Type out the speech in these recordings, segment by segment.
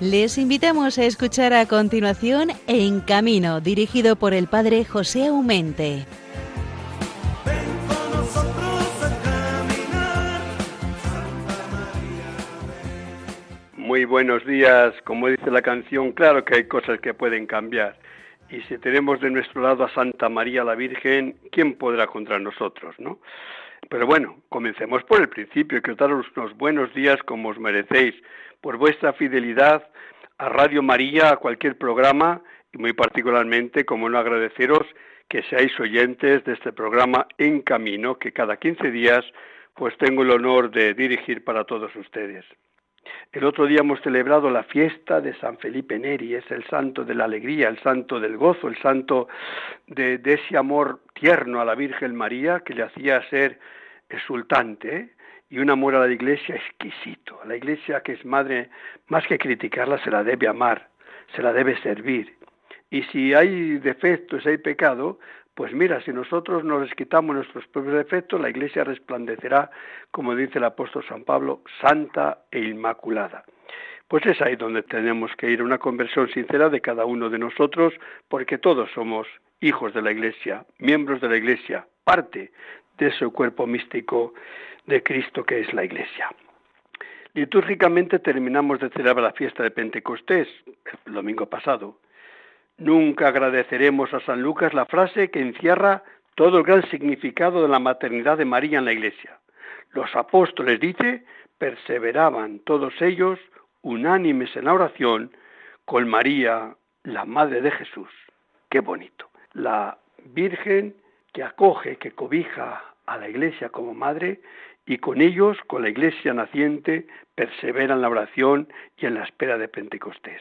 Les invitamos a escuchar a continuación En Camino, dirigido por el padre José Aumente. Muy buenos días, como dice la canción, claro que hay cosas que pueden cambiar. Y si tenemos de nuestro lado a Santa María la Virgen, ¿quién podrá contra nosotros, no? Pero bueno, comencemos por el principio, que os daros unos buenos días como os merecéis, por vuestra fidelidad a Radio María, a cualquier programa, y muy particularmente, como no agradeceros que seáis oyentes de este programa En Camino, que cada 15 días pues tengo el honor de dirigir para todos ustedes. El otro día hemos celebrado la fiesta de San Felipe Neri, es el santo de la alegría, el santo del gozo, el santo de, de ese amor tierno a la Virgen María que le hacía ser exultante, ¿eh? y un amor a la iglesia exquisito. La iglesia que es madre, más que criticarla, se la debe amar, se la debe servir. Y si hay defectos, hay pecado, pues mira, si nosotros nos quitamos nuestros propios defectos, la iglesia resplandecerá, como dice el apóstol San Pablo, santa e inmaculada. Pues es ahí donde tenemos que ir, una conversión sincera de cada uno de nosotros, porque todos somos hijos de la iglesia, miembros de la iglesia, parte de ese cuerpo místico de Cristo que es la Iglesia. Litúrgicamente terminamos de celebrar la fiesta de Pentecostés el domingo pasado. Nunca agradeceremos a San Lucas la frase que encierra todo el gran significado de la maternidad de María en la Iglesia. Los apóstoles, dice, perseveraban todos ellos unánimes en la oración con María, la Madre de Jesús. Qué bonito. La Virgen que acoge, que cobija a la Iglesia como madre, y con ellos, con la iglesia naciente, persevera en la oración y en la espera de Pentecostés.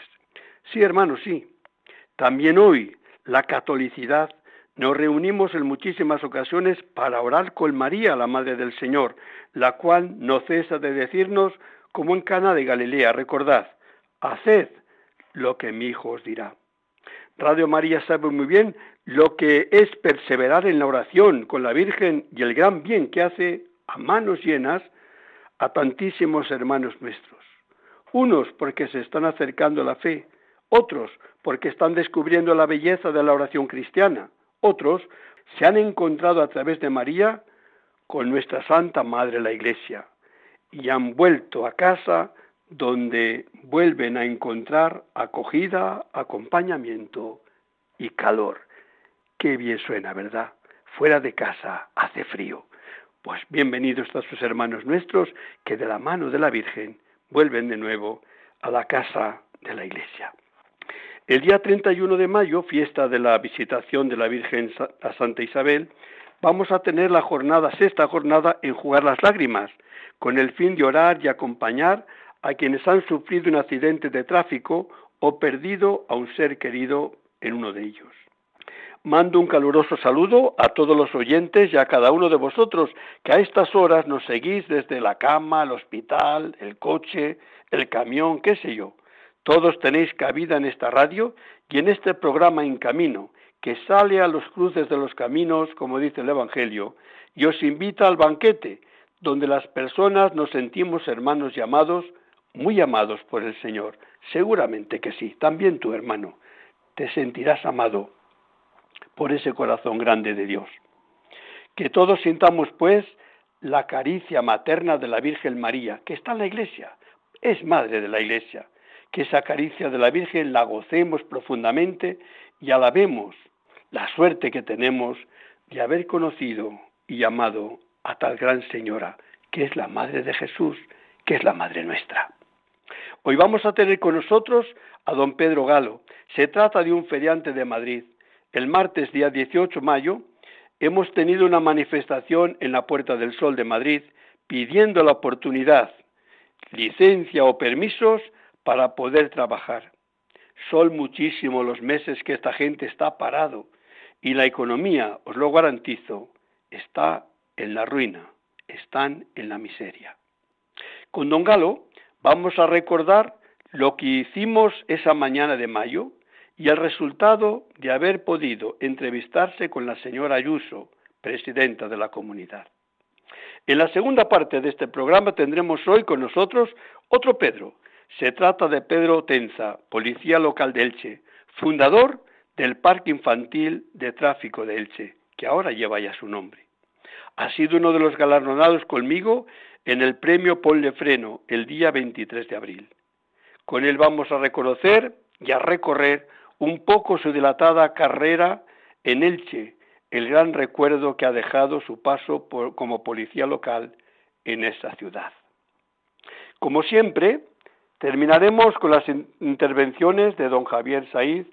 Sí, hermanos, sí. También hoy la catolicidad nos reunimos en muchísimas ocasiones para orar con María, la Madre del Señor, la cual no cesa de decirnos, como en Cana de Galilea, recordad, haced lo que mi Hijo os dirá. Radio María sabe muy bien lo que es perseverar en la oración con la Virgen y el gran bien que hace a manos llenas a tantísimos hermanos nuestros. Unos porque se están acercando a la fe, otros porque están descubriendo la belleza de la oración cristiana, otros se han encontrado a través de María con nuestra Santa Madre la Iglesia y han vuelto a casa donde vuelven a encontrar acogida, acompañamiento y calor. Qué bien suena, ¿verdad? Fuera de casa hace frío. Pues bienvenidos a sus hermanos nuestros que de la mano de la Virgen vuelven de nuevo a la casa de la Iglesia. El día 31 de mayo, fiesta de la visitación de la Virgen a Santa Isabel, vamos a tener la jornada, sexta jornada, en jugar las lágrimas, con el fin de orar y acompañar a quienes han sufrido un accidente de tráfico o perdido a un ser querido en uno de ellos. Mando un caluroso saludo a todos los oyentes y a cada uno de vosotros que a estas horas nos seguís desde la cama, el hospital, el coche, el camión, qué sé yo. Todos tenéis cabida en esta radio y en este programa En Camino, que sale a los cruces de los caminos, como dice el Evangelio, y os invita al banquete, donde las personas nos sentimos hermanos llamados, muy amados por el Señor. Seguramente que sí, también tu hermano, te sentirás amado por ese corazón grande de Dios. Que todos sintamos, pues, la caricia materna de la Virgen María, que está en la Iglesia, es madre de la Iglesia, que esa caricia de la Virgen la gocemos profundamente y alabemos la suerte que tenemos de haber conocido y amado a tal gran señora, que es la Madre de Jesús, que es la Madre nuestra. Hoy vamos a tener con nosotros a don Pedro Galo. Se trata de un feriante de Madrid, el martes día 18 de mayo hemos tenido una manifestación en la Puerta del Sol de Madrid pidiendo la oportunidad, licencia o permisos para poder trabajar. Son muchísimos los meses que esta gente está parado y la economía, os lo garantizo, está en la ruina, están en la miseria. Con Don Galo vamos a recordar lo que hicimos esa mañana de mayo, y el resultado de haber podido entrevistarse con la señora Ayuso, presidenta de la comunidad. En la segunda parte de este programa tendremos hoy con nosotros otro Pedro, Se trata de Pedro Tenza, policía local de Elche, fundador del Parque Infantil de Tráfico de Elche, que ahora lleva ya su nombre. Ha sido uno de los galardonados conmigo en el premio Ponle Freno el día 23 de abril. Con él vamos a reconocer y a recorrer un poco su dilatada carrera en Elche, el gran recuerdo que ha dejado su paso como policía local en esa ciudad. Como siempre, terminaremos con las intervenciones de don Javier Saiz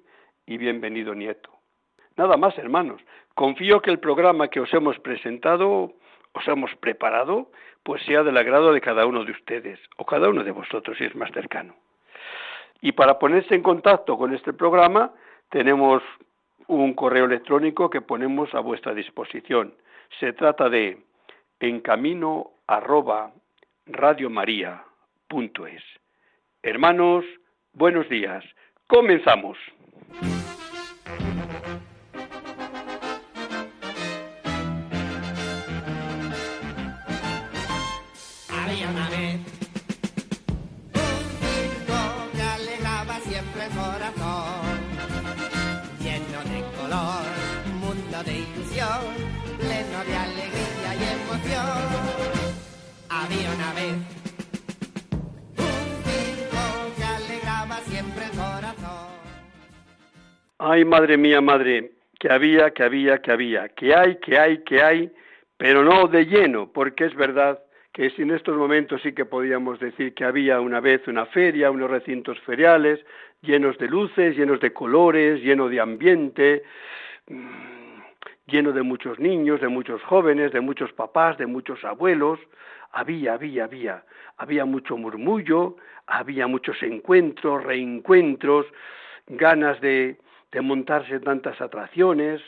y bienvenido nieto. Nada más, hermanos. Confío que el programa que os hemos presentado, os hemos preparado, pues sea del agrado de cada uno de ustedes, o cada uno de vosotros si es más cercano. Y para ponerse en contacto con este programa, tenemos un correo electrónico que ponemos a vuestra disposición. Se trata de encamino arroba Hermanos, buenos días. Comenzamos. Ay, madre mía, madre, que había, que había, que había, que hay, que hay, que hay, pero no de lleno, porque es verdad que en estos momentos sí que podíamos decir que había una vez una feria, unos recintos feriales, llenos de luces, llenos de colores, lleno de ambiente, mm, lleno de muchos niños, de muchos jóvenes, de muchos papás, de muchos abuelos. Había, había, había, había mucho murmullo, había muchos encuentros, reencuentros, ganas de, de montarse tantas atracciones,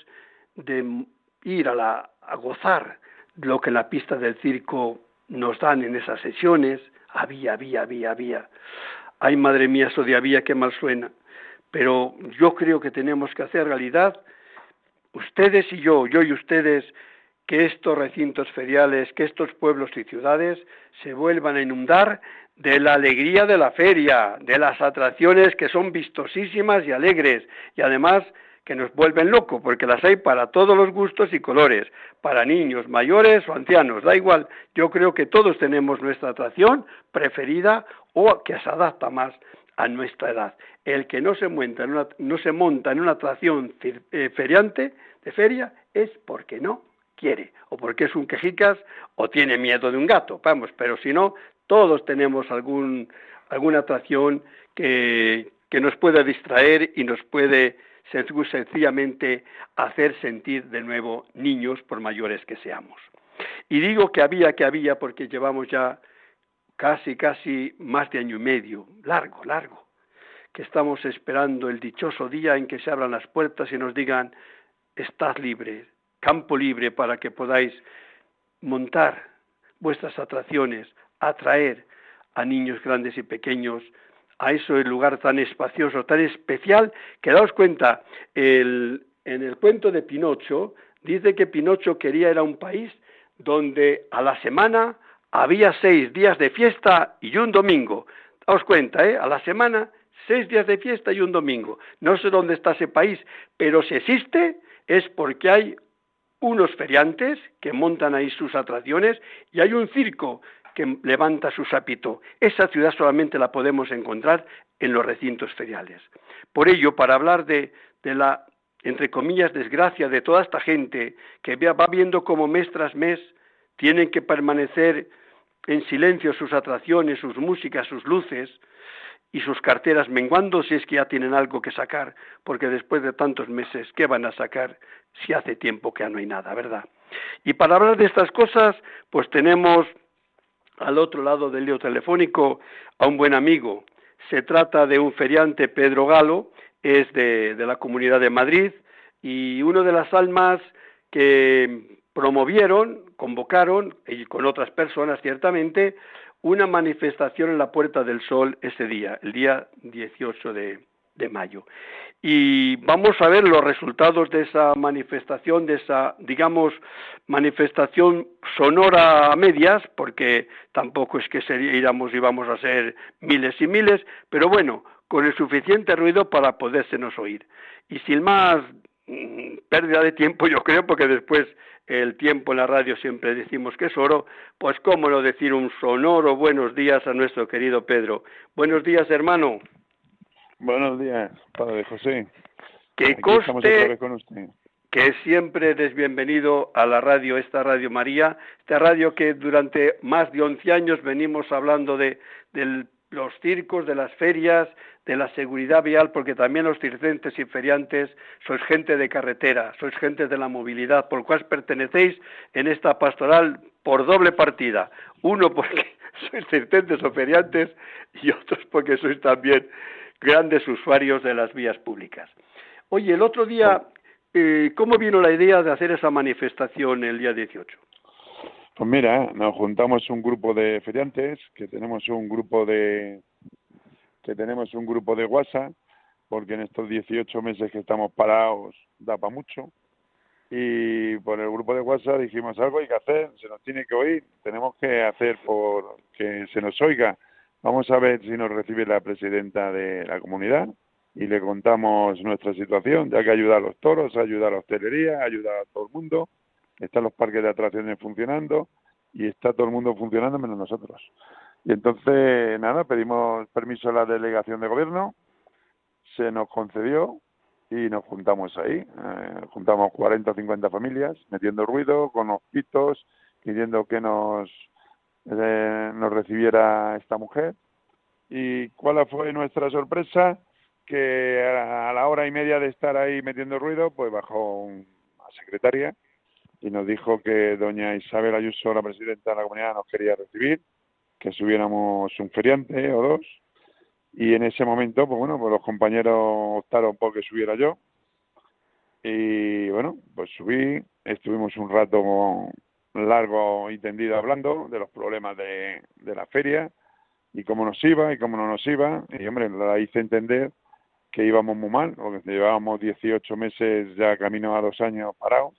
de ir a, la, a gozar lo que la pista del circo nos dan en esas sesiones. Había, había, había, había. Ay, madre mía, eso de había, qué mal suena. Pero yo creo que tenemos que hacer realidad, ustedes y yo, yo y ustedes, que estos recintos feriales, que estos pueblos y ciudades se vuelvan a inundar de la alegría de la feria, de las atracciones que son vistosísimas y alegres, y además que nos vuelven locos, porque las hay para todos los gustos y colores, para niños, mayores o ancianos, da igual. Yo creo que todos tenemos nuestra atracción preferida o que se adapta más a nuestra edad. El que no se monta en una, no se monta en una atracción eh, feriante de feria es porque no quiere, o porque es un quejicas o tiene miedo de un gato, vamos, pero si no, todos tenemos algún, alguna atracción que, que nos puede distraer y nos puede sencillamente hacer sentir de nuevo niños por mayores que seamos. Y digo que había, que había, porque llevamos ya casi, casi más de año y medio, largo, largo, que estamos esperando el dichoso día en que se abran las puertas y nos digan, estás libre, campo libre para que podáis montar vuestras atracciones, atraer a niños grandes y pequeños a ese lugar tan espacioso, tan especial, que daos cuenta, en el cuento de Pinocho dice que Pinocho quería ir a un país donde a la semana había seis días de fiesta y un domingo. Daos cuenta, ¿eh? a la semana seis días de fiesta y un domingo. No sé dónde está ese país, pero si existe es porque hay unos feriantes que montan ahí sus atracciones y hay un circo que levanta su sapito. Esa ciudad solamente la podemos encontrar en los recintos feriales. Por ello, para hablar de, la, entre comillas, desgracia de toda esta gente que va viendo como mes tras mes tienen que permanecer en silencio sus atracciones, sus músicas, sus luces, y sus carteras menguando si es que ya tienen algo que sacar, porque después de tantos meses, ¿qué van a sacar si hace tiempo que ya no hay nada, verdad? Y para hablar de estas cosas, pues tenemos al otro lado del lío telefónico a un buen amigo. Se trata de un feriante, Pedro Galo, es de, de la Comunidad de Madrid y uno de las almas que promovieron, convocaron, y con otras personas ciertamente, una manifestación en la Puerta del Sol ese día, el día 18 de, de mayo. Y vamos a ver los resultados de esa manifestación, de esa, digamos, manifestación sonora a medias, porque tampoco es que seríamos y vamos a ser miles y miles, pero bueno, con el suficiente ruido para podérsenos oír. Y sin más pérdida de tiempo, yo creo, porque después el tiempo en la radio siempre decimos que es oro, pues cómo no decir un sonoro buenos días a nuestro querido Pedro. Buenos días, hermano. Buenos días, Padre José. Que coste que siempre eres bienvenido a la radio, esta Radio María, esta radio que durante más de 11 años venimos hablando de, los circos, de las ferias, de la seguridad vial, porque también los circenses y feriantes sois gente de carretera, sois gente de la movilidad, por lo cual pertenecéis en esta pastoral por doble partida. Uno porque sois circenses o feriantes y otros porque sois también grandes usuarios de las vías públicas. Oye, el otro día, eh, ¿cómo vino la idea de hacer esa manifestación el día 18? Pues mira, nos juntamos un grupo de feriantes, que tenemos un grupo de que tenemos un grupo de WhatsApp, porque en estos 18 meses que estamos parados da para mucho. Y por el grupo de WhatsApp dijimos algo hay que hacer, se nos tiene que oír, tenemos que hacer por que se nos oiga Vamos a ver si nos recibe la presidenta de la comunidad y le contamos nuestra situación, ya que ayuda a los toros, ayuda a la hostelería, ayuda a todo el mundo, están los parques de atracciones funcionando y está todo el mundo funcionando menos nosotros. Y entonces, nada, pedimos permiso a la delegación de gobierno, se nos concedió y nos juntamos ahí. Eh, juntamos 40 o 50 familias, metiendo ruido, con los pitos, pidiendo que nos eh, nos recibiera esta mujer. ¿Y cuál fue nuestra sorpresa? Que a la hora y media de estar ahí metiendo ruido, pues bajó una secretaria y nos dijo que doña Isabel Ayuso, la presidenta de la comunidad, nos quería recibir, que subiéramos un feriante o dos. Y en ese momento, pues bueno, pues los compañeros optaron por que subiera yo. Y bueno, pues subí, estuvimos un rato largo y tendido hablando de los problemas de, la feria y cómo nos iba y cómo no nos iba. Y hombre, la hice entender que íbamos muy mal, porque llevábamos 18 meses ya camino a dos años parados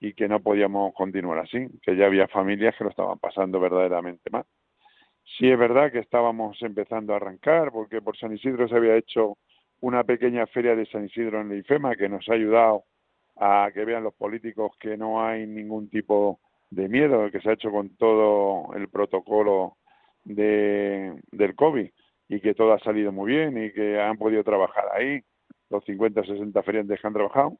y que no podíamos continuar así, que ya había familias que lo estaban pasando verdaderamente mal. Sí es verdad que estábamos empezando a arrancar, porque por San Isidro se había hecho una pequeña feria de San Isidro en la IFEMA que nos ha ayudado a que vean los políticos que no hay ningún tipo de miedo que se ha hecho con todo el protocolo de, del COVID y que todo ha salido muy bien y que han podido trabajar ahí, los 50 o 60 feriantes que han trabajado.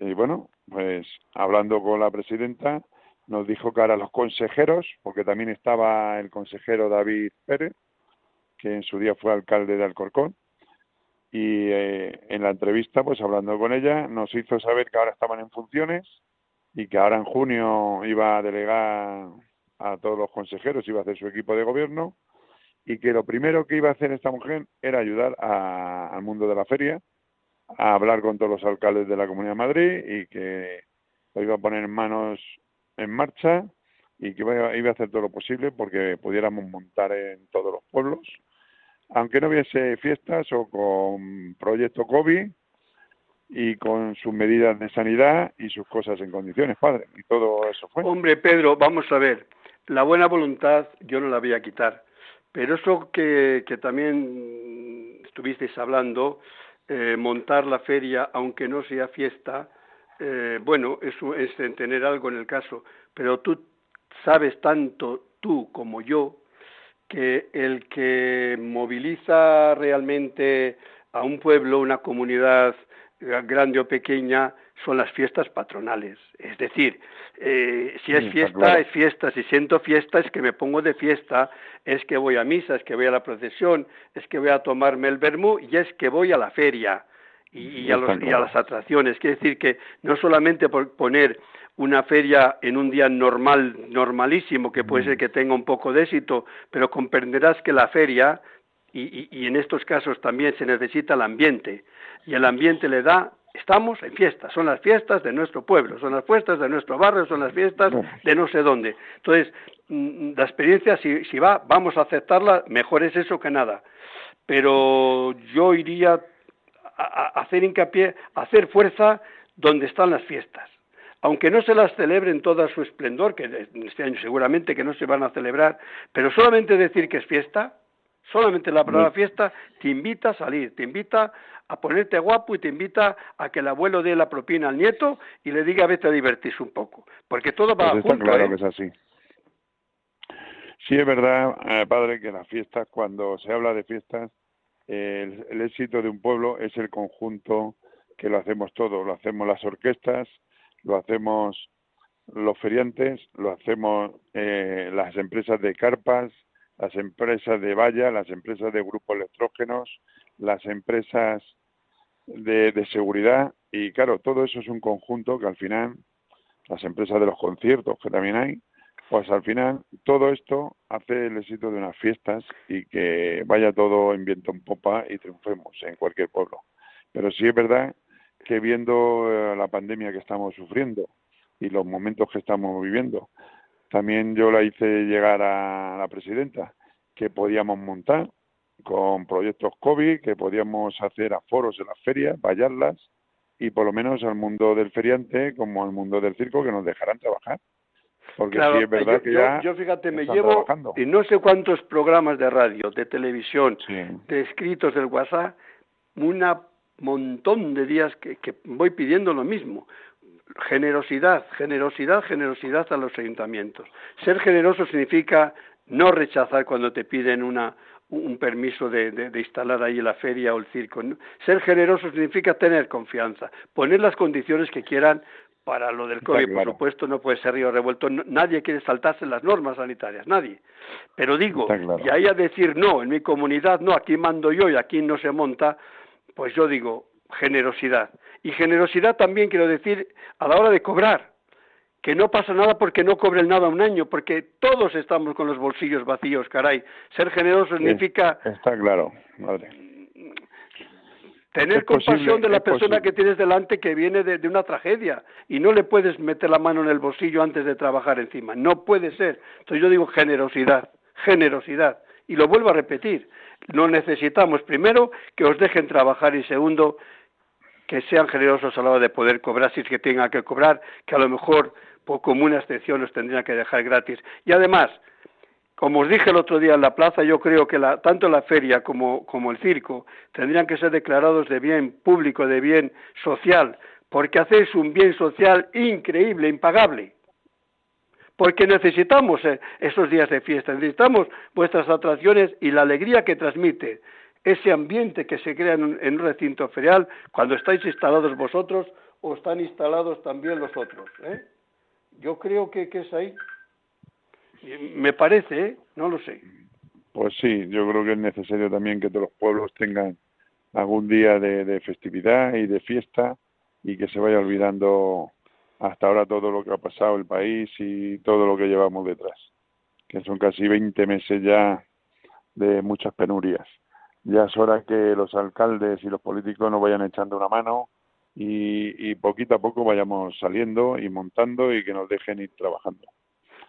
Y bueno, pues hablando con la presidenta, nos dijo que ahora los consejeros, porque también estaba el consejero David Pérez, que en su día fue alcalde de Alcorcón, y eh, en la entrevista, pues hablando con ella, nos hizo saber que ahora estaban en funciones, y que ahora en junio iba a delegar a todos los consejeros, iba a hacer su equipo de gobierno y que lo primero que iba a hacer esta mujer era ayudar al mundo de la feria, a hablar con todos los alcaldes de la Comunidad de Madrid y que lo iba a poner en manos en marcha y que iba, iba a hacer todo lo posible porque pudiéramos montar en todos los pueblos, aunque no hubiese fiestas o con proyecto COVID, y con sus medidas de sanidad y sus cosas en condiciones, padre. Y todo eso fue. Hombre, Pedro, vamos a ver. La buena voluntad yo no la voy a quitar. Pero eso que, que también estuvisteis hablando, eh, montar la feria, aunque no sea fiesta, eh, bueno, eso es tener algo en el caso. Pero tú sabes tanto, tú como yo, que el que moviliza realmente a un pueblo, una comunidad, grande o pequeña, son las fiestas patronales. Es decir, eh, si es fiesta, es fiesta. Si siento fiesta, es que me pongo de fiesta, es que voy a misa, es que voy a la procesión, es que voy a tomarme el vermú y es que voy a la feria y, a, los, y a las atracciones. Quiere decir que no solamente por poner una feria en un día normal, normalísimo, que puede ser que tenga un poco de éxito, pero comprenderás que la feria, y, y en estos casos también se necesita el ambiente, y el ambiente le da estamos en fiestas, son las fiestas de nuestro pueblo, son las fiestas de nuestro barrio, son las fiestas de no sé dónde. Entonces, mm, la experiencia, si, si va, vamos a aceptarla, mejor es eso que nada. Pero yo iría hacer hincapié, hacer fuerza donde están las fiestas. Aunque no se las celebren toda su esplendor, que este año seguramente que no se van a celebrar, pero solamente decir que es fiesta, solamente la palabra fiesta, te invita a salir, te invita a ponerte guapo y te invita a que el abuelo dé la propina al nieto y le diga vete a divertirse un poco, porque todo va pues junto. claro ¿eh? que es así. Sí es verdad, eh, padre, que las fiestas, cuando se habla de fiestas, el, éxito de un pueblo es el conjunto que lo hacemos todo, lo hacemos las orquestas, lo hacemos los feriantes, lo hacemos eh, las empresas de carpas, las empresas de valla, las empresas de grupos electrógenos, las empresas de, de, seguridad y claro, todo eso es un conjunto que al final, las empresas de los conciertos que también hay, pues al final todo esto hace el éxito de unas fiestas y que vaya todo en viento en popa y triunfemos en cualquier pueblo. Pero sí es verdad que viendo eh, la pandemia que estamos sufriendo y los momentos que estamos viviendo, también yo la hice llegar a la presidenta que podíamos montar con proyectos COVID, que podíamos hacer aforos en las ferias, vallarlas y por lo menos al mundo del feriante como al mundo del circo que nos dejaran trabajar. Porque sí es verdad yo, que ya. Yo, fíjate, me llevo y no sé cuántos programas de radio, de televisión, sí. de escritos del WhatsApp, un montón de días que, que voy pidiendo lo mismo. Generosidad, generosidad, generosidad a los ayuntamientos. Ser generoso significa no rechazar cuando te piden una, un permiso de, de, de, instalar ahí la feria o el circo. Ser generoso significa tener confianza, poner las condiciones que quieran para lo del COVID, claro. por supuesto, no puede ser río revuelto. Nadie quiere saltarse las normas sanitarias, nadie. Pero digo, claro. y ahí a decir no, en mi comunidad no, aquí mando yo y aquí no se monta, pues yo digo generosidad. Y generosidad también quiero decir a la hora de cobrar, que no pasa nada porque no cobren nada un año, porque todos estamos con los bolsillos vacíos, caray. Ser generoso significa... Está claro, madre tener es compasión posible, de la persona posible. que tienes delante que viene de, de, una tragedia y no le puedes meter la mano en el bolsillo antes de trabajar encima. No puede ser. Entonces yo digo generosidad, generosidad. Y lo vuelvo a repetir. No necesitamos, primero, que os dejen trabajar y segundo, que sean generosos a la hora de poder cobrar, si es que tengan que cobrar, que a lo mejor, por como una excepción, los tendrían que dejar gratis. Y además, como os dije el otro día en la plaza, yo creo que tanto la feria como, como, el circo tendrían que ser declarados de bien público, de bien social, porque hacéis un bien social increíble, impagable. Porque necesitamos eh, esos días de fiesta, necesitamos vuestras atracciones y la alegría que transmite ese ambiente que se crea en un, recinto ferial cuando estáis instalados vosotros o están instalados también los otros. ¿eh? Yo creo que, que es ahí. Me parece, ¿eh? no lo sé. Pues sí, yo creo que es necesario también que todos los pueblos tengan algún día de, de, festividad y de fiesta y que se vaya olvidando hasta ahora todo lo que ha pasado el país y todo lo que llevamos detrás, que son casi 20 meses ya de muchas penurias. Ya es hora que los alcaldes y los políticos nos vayan echando una mano y, y poquito a poco vayamos saliendo y montando y que nos dejen ir trabajando.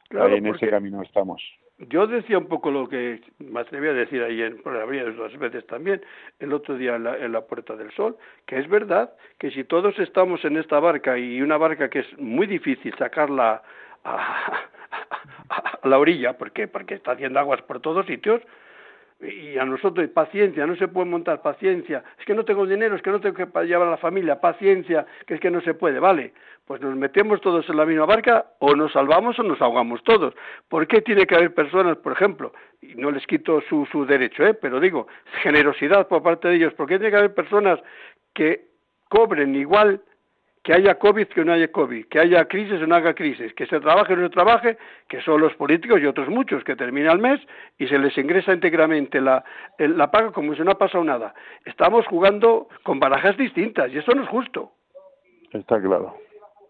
Claro, ahí en ese camino estamos. Yo decía un poco lo que me atreví a decir ahí en otras veces también, el otro día en la, en la, Puerta del Sol, que es verdad que si todos estamos en esta barca y una barca que es muy difícil sacarla a, a, a la orilla, ¿por qué? Porque está haciendo aguas por todos sitios, y a nosotros paciencia, no se puede montar paciencia, es que no tengo dinero, es que no tengo que llevar a la familia, paciencia, que es que no se puede, vale, pues nos metemos todos en la misma barca o nos salvamos o nos ahogamos todos. ¿Por qué tiene que haber personas, por ejemplo, y no les quito su, su derecho, ¿eh? pero digo, generosidad por parte de ellos, ¿por qué tiene que haber personas que cobren igual que haya COVID que no haya COVID, que haya crisis o no haya crisis, que se trabaje o no se trabaje, que son los políticos y otros muchos, que termina el mes y se les ingresa íntegramente la, la paga como si no ha pasado nada. Estamos jugando con barajas distintas y eso no es justo. Está claro,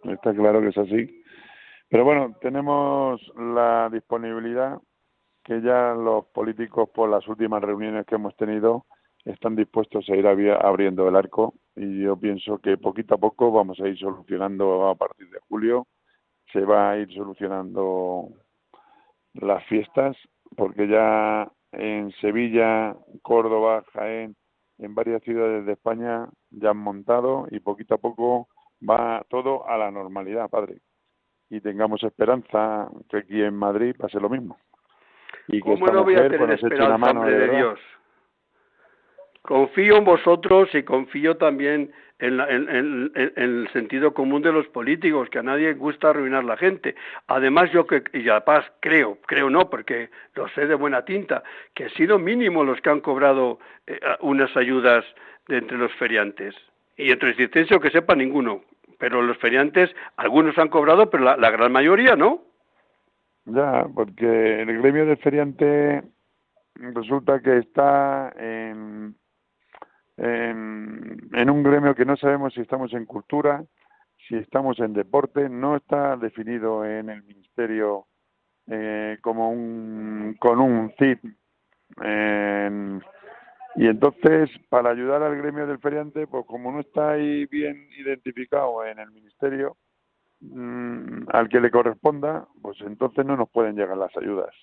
está claro que es así. Pero bueno, tenemos la disponibilidad que ya los políticos por las últimas reuniones que hemos tenido están dispuestos a ir abriendo el arco y yo pienso que poquito a poco vamos a ir solucionando a partir de julio, se va a ir solucionando las fiestas porque ya en Sevilla, Córdoba, Jaén, en varias ciudades de España ya han montado y poquito a poco va todo a la normalidad, padre. Y tengamos esperanza que aquí en Madrid pase lo mismo. Y que ¿Cómo no voy a tener esperanza, de, Dios? Confío en vosotros y confío también en, el sentido común de los políticos, que a nadie gusta arruinar la gente. Además, yo que, y paz creo, creo no, porque lo sé de buena tinta, que han sido mínimo los que han cobrado eh, unas ayudas de entre los feriantes. Y entre existencia, que sepa, ninguno. Pero los feriantes, algunos han cobrado, pero la, la gran mayoría no. Ya, porque el gremio de feriante resulta que está en en, un gremio que no sabemos si estamos en cultura, si estamos en deporte, no está definido en el ministerio eh, como un con un CID. y entonces, para ayudar al gremio del feriante, pues como no está ahí bien identificado en el ministerio mm, al que le corresponda, pues entonces no nos pueden llegar las ayudas.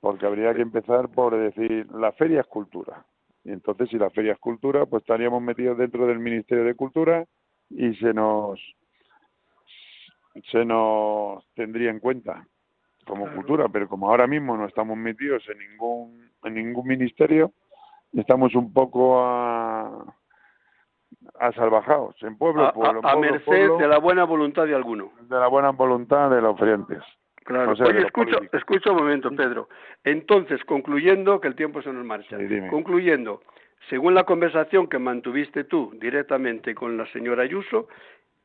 Porque habría que empezar por decir, la feria es cultura. Y entonces, si la feria es cultura, pues estaríamos metidos dentro del Ministerio de Cultura y se nos se nos tendría en cuenta como cultura, pero como ahora mismo no estamos metidos en ningún en ningún ministerio, estamos un poco a, a salvajados, en pueblo, a, pueblo, a, merced de la buena voluntad de alguno. De la buena voluntad de los ofrentes. Claro. Oye, escucha, escucha un momento, Pedro. Entonces, concluyendo, que el tiempo se nos marcha. concluyendo, según la conversación que mantuviste tú directamente con la señora Ayuso,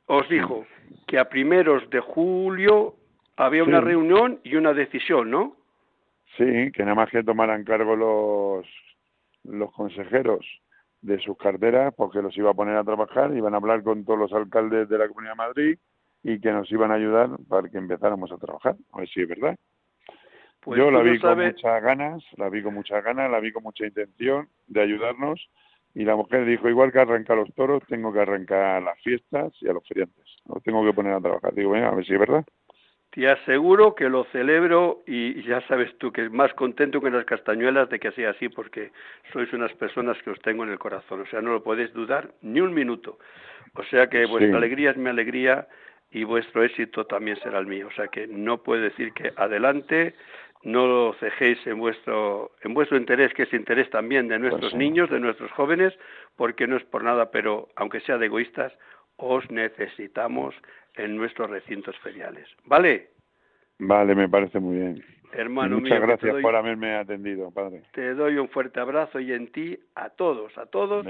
os dijo que a primeros de julio había una reunión y una decisión, ¿no? Sí, que nada más que tomaran cargo los, los consejeros de sus carteras, porque los iba a poner a trabajar, iban a hablar con todos los alcaldes de la Comunidad de Madrid y que nos iban a ayudar para que empezáramos a trabajar. A ver si es verdad. Pues Yo la vi con muchas ganas, la vi con muchas ganas, la vi con mucha intención de ayudarnos y la mujer dijo, igual que arrancar los toros, tengo que arrancar las fiestas y a los feriantes. No tengo que poner a trabajar. Digo, venga, a ver si es verdad. Te aseguro que lo celebro y ya sabes tú que es más contento que las castañuelas de que sea así porque sois unas personas que os tengo en el corazón. O sea, no lo podéis dudar ni un minuto. O sea que vuestra alegría es mi alegría y vuestro éxito también será el mío. O sea que no puedo decir que adelante, no lo cejéis en vuestro, en vuestro interés, que es interés también de nuestros pues niños, de nuestros jóvenes, porque no es por nada, pero aunque sea de egoístas, os necesitamos en nuestros recintos feriales. ¿Vale? Vale, me parece muy bien. Hermano Muchas gracias por haberme atendido, padre. Te doy un fuerte abrazo y en ti a todos, a todos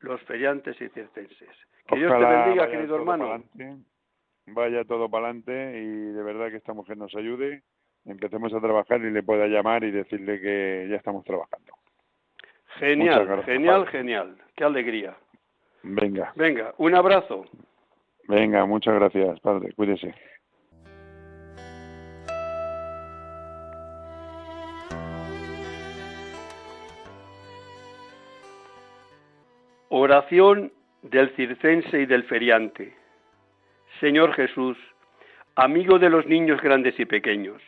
los feriantes y circenses. Que Dios te bendiga, querido hermano vaya todo para adelante y de verdad que esta mujer nos ayude, empecemos a trabajar y le pueda llamar y decirle que ya estamos trabajando. Genial, genial, genial. Qué alegría. Venga. Venga, un abrazo. Venga, muchas gracias, padre. Cuídese. Oración del circense y del feriante. Señor Jesús, amigo de los niños grandes y pequeños,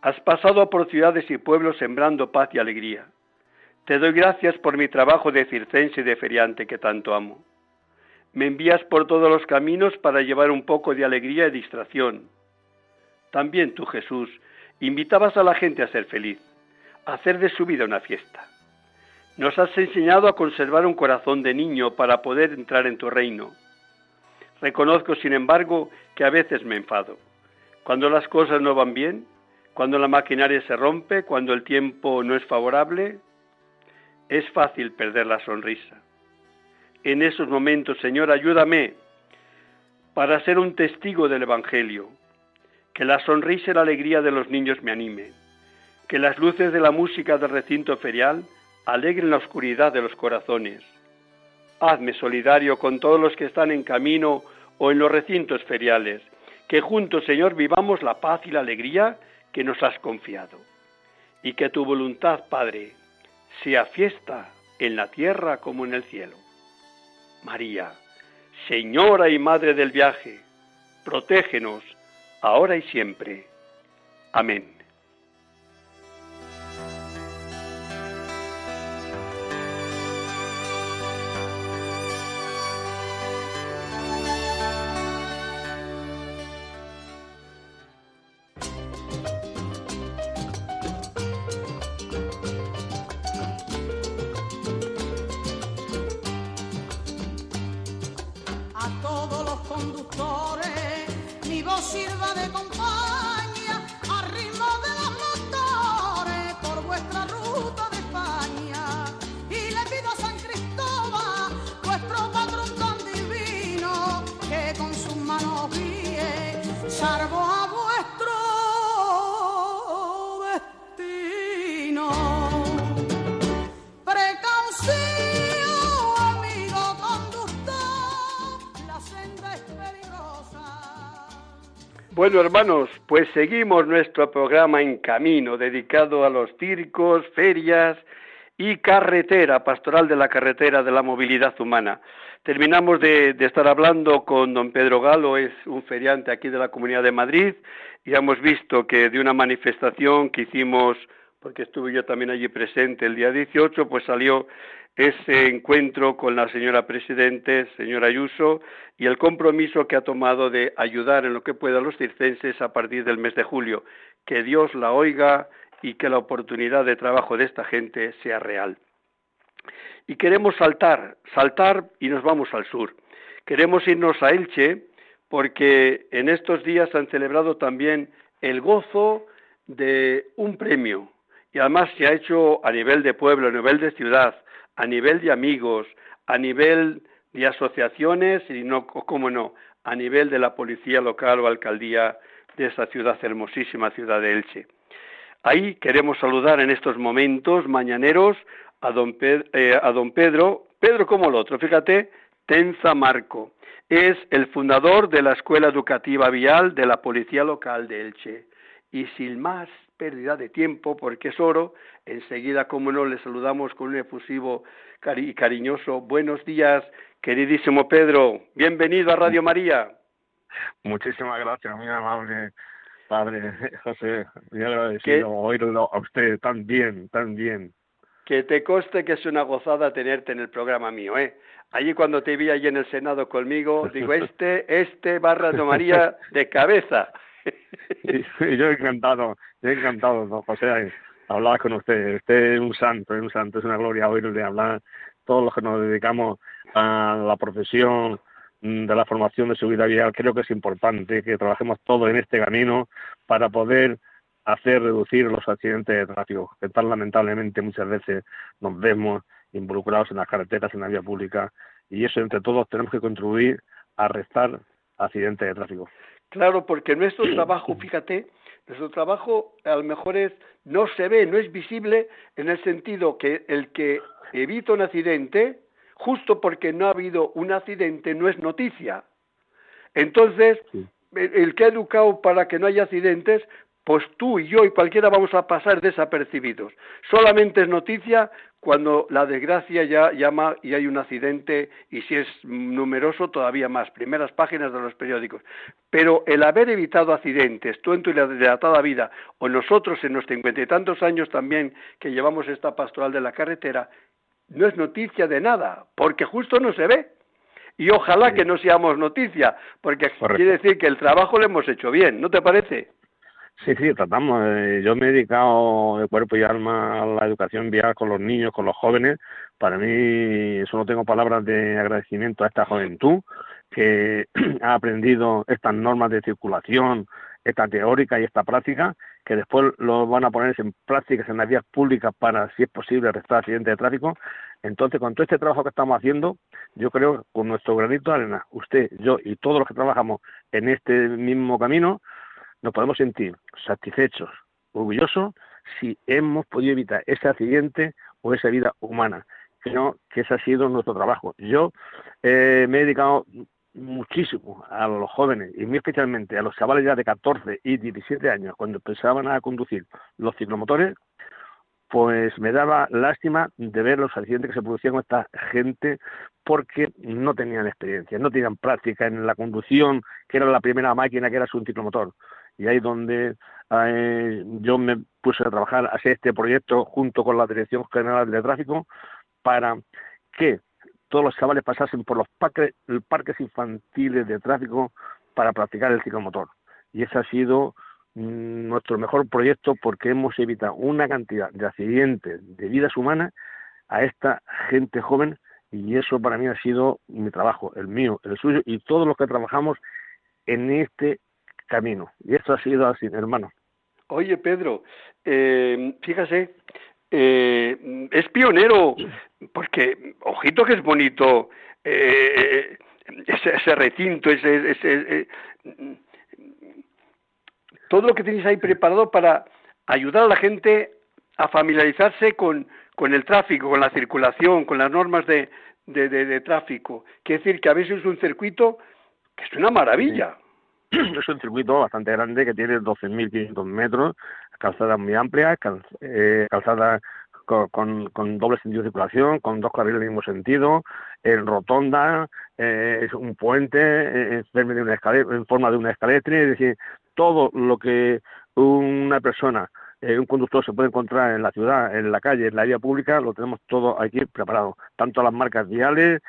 has pasado por ciudades y pueblos sembrando paz y alegría. Te doy gracias por mi trabajo de circense y de feriante que tanto amo. Me envías por todos los caminos para llevar un poco de alegría y distracción. También tú, Jesús, invitabas a la gente a ser feliz, a hacer de su vida una fiesta. Nos has enseñado a conservar un corazón de niño para poder entrar en tu reino Reconozco, sin embargo, que a veces me enfado. Cuando las cosas no van bien, cuando la maquinaria se rompe, cuando el tiempo no es favorable, es fácil perder la sonrisa. En esos momentos, Señor, ayúdame para ser un testigo del Evangelio, que la sonrisa y la alegría de los niños me anime, que las luces de la música del recinto ferial alegren la oscuridad de los corazones, Hazme solidario con todos los que están en camino o en los recintos feriales, que juntos, Señor, vivamos la paz y la alegría que nos has confiado. Y que tu voluntad, Padre, sea fiesta en la tierra como en el cielo. María, Señora y Madre del viaje, protégenos ahora y siempre. Amén. Bueno, hermanos, pues seguimos nuestro programa en camino, dedicado a los circos, ferias y carretera, pastoral de la carretera de la movilidad humana. Terminamos de, estar hablando con don Pedro Galo, es un feriante aquí de la Comunidad de Madrid, y hemos visto que de una manifestación que hicimos, porque estuve yo también allí presente el día 18, pues salió ese encuentro con la señora Presidente, señora Ayuso, y el compromiso que ha tomado de ayudar en lo que pueda a los circenses a partir del mes de julio. Que Dios la oiga y que la oportunidad de trabajo de esta gente sea real. Y queremos saltar, saltar y nos vamos al sur. Queremos irnos a Elche porque en estos días han celebrado también el gozo de un premio y además se ha hecho a nivel de pueblo, a nivel de ciudad, a nivel de amigos, a nivel de asociaciones y no, cómo no, a nivel de la policía local o alcaldía de esa ciudad hermosísima, ciudad de Elche. Ahí queremos saludar en estos momentos mañaneros a don, eh, a don Pedro, Pedro como el otro, fíjate, Tenza Marco. Es el fundador de la Escuela Educativa Vial de la Policía Local de Elche. Y sin más pérdida de tiempo, porque es oro. Enseguida, como no, le saludamos con un efusivo y cariñoso buenos días, queridísimo Pedro. Bienvenido a Radio María. Muchísimas gracias, mi amable padre José. Muy agradecido oírlo a usted tan bien, tan bien. Que te coste que es una gozada tenerte en el programa mío, ¿eh? Allí cuando te vi allí en el Senado conmigo, digo, este, este va a Radio María de cabeza. y, yo encantado, yo encantado, don José, hablar con usted. Usted es un santo, es un santo, es una gloria oírle hablar. Todos los que nos dedicamos a la profesión mm, de la formación de seguridad vial, creo que es importante que trabajemos todos en este camino para poder hacer reducir los accidentes de tráfico, que tan lamentablemente muchas veces nos vemos involucrados en las carreteras, en la vía pública, y eso entre todos tenemos que contribuir a restar accidentes de tráfico. Claro, porque nuestro trabajo, fíjate, nuestro trabajo a lo mejor es, no se ve, no es visible en el sentido que el que evita un accidente, justo porque no ha habido un accidente, no es noticia. Entonces, el que ha educado para que no haya accidentes, pues tú y yo y cualquiera vamos a pasar desapercibidos. Solamente es noticia cuando la desgracia ya llama y hay un accidente y si es numeroso todavía más, primeras páginas de los periódicos. Pero el haber evitado accidentes, tú en tu dilatada vida o nosotros en los cincuenta y tantos años también que llevamos esta pastoral de la carretera, no es noticia de nada, porque justo no se ve. Y ojalá que no seamos noticia, porque quiere decir que el trabajo lo hemos hecho bien, ¿no te parece? Sí, sí, tratamos. Eh, yo me he dedicado de cuerpo y alma a la educación vial con los niños, con los jóvenes. Para mí, solo tengo palabras de agradecimiento a esta juventud que ha aprendido estas normas de circulación, esta teórica y esta práctica, que después lo van a poner en prácticas en las vías públicas para, si es posible, restar accidentes de tráfico. Entonces, con todo este trabajo que estamos haciendo, yo creo con nuestro granito de arena, usted, yo y todos los que trabajamos en este mismo camino, nos podemos sentir satisfechos, orgullosos, si hemos podido evitar ese accidente o esa vida humana. Creo que ese ha sido nuestro trabajo. Yo eh, me he dedicado muchísimo a los jóvenes y muy especialmente a los chavales ya de 14 y 17 años cuando empezaban a conducir los ciclomotores, pues me daba lástima de ver los accidentes que se producían con esta gente porque no tenían experiencia, no tenían práctica en la conducción, que era la primera máquina que era su ciclomotor y ahí donde eh, yo me puse a trabajar a hacer este proyecto junto con la Dirección General de Tráfico para que todos los chavales pasasen por los parques, parques infantiles de tráfico para practicar el ciclomotor. Y ese ha sido mm, nuestro mejor proyecto porque hemos evitado una cantidad de accidentes de vidas humanas a esta gente joven y eso para mí ha sido mi trabajo, el mío, el suyo y todos los que trabajamos en este camino. Y esto ha sido así, hermano. Oye, Pedro, eh, fíjase, eh, es pionero, porque, ojito que es bonito eh, ese, recinto, ese, ese, todo lo que tenéis ahí preparado para ayudar a la gente a familiarizarse con, con el tráfico, con la circulación, con las normas de, de, de, tráfico. Quiere decir que a veces es un circuito que es una maravilla. Es un circuito bastante grande que tiene 12.500 metros, calzada muy amplia, eh, calzada con, con, doble sentido de circulación, con dos carriles en el mismo sentido, en rotonda, eh, es un puente eh, en, forma de una escalera, es decir, todo lo que una persona, eh, un conductor se puede encontrar en la ciudad, en la calle, en la vía pública, lo tenemos todo aquí preparado, tanto las marcas viales,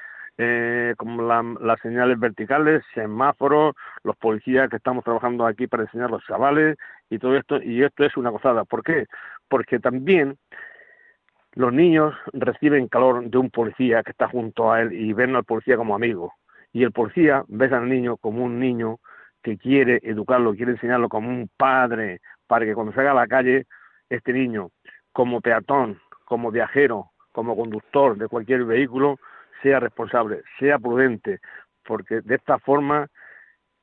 como las señales verticales, semáforos, los policías que estamos trabajando aquí para enseñar los chavales y todo esto, y esto es una gozada. ¿Por qué? Porque también los niños reciben calor de un policía que está junto a él y ven al policía como amigo. Y el policía ve al niño como un niño que quiere educarlo, quiere enseñarlo como un padre, para que cuando salga a la calle, este niño, como peatón, como viajero, como conductor de cualquier vehículo, sea responsable, sea prudente, porque de esta forma,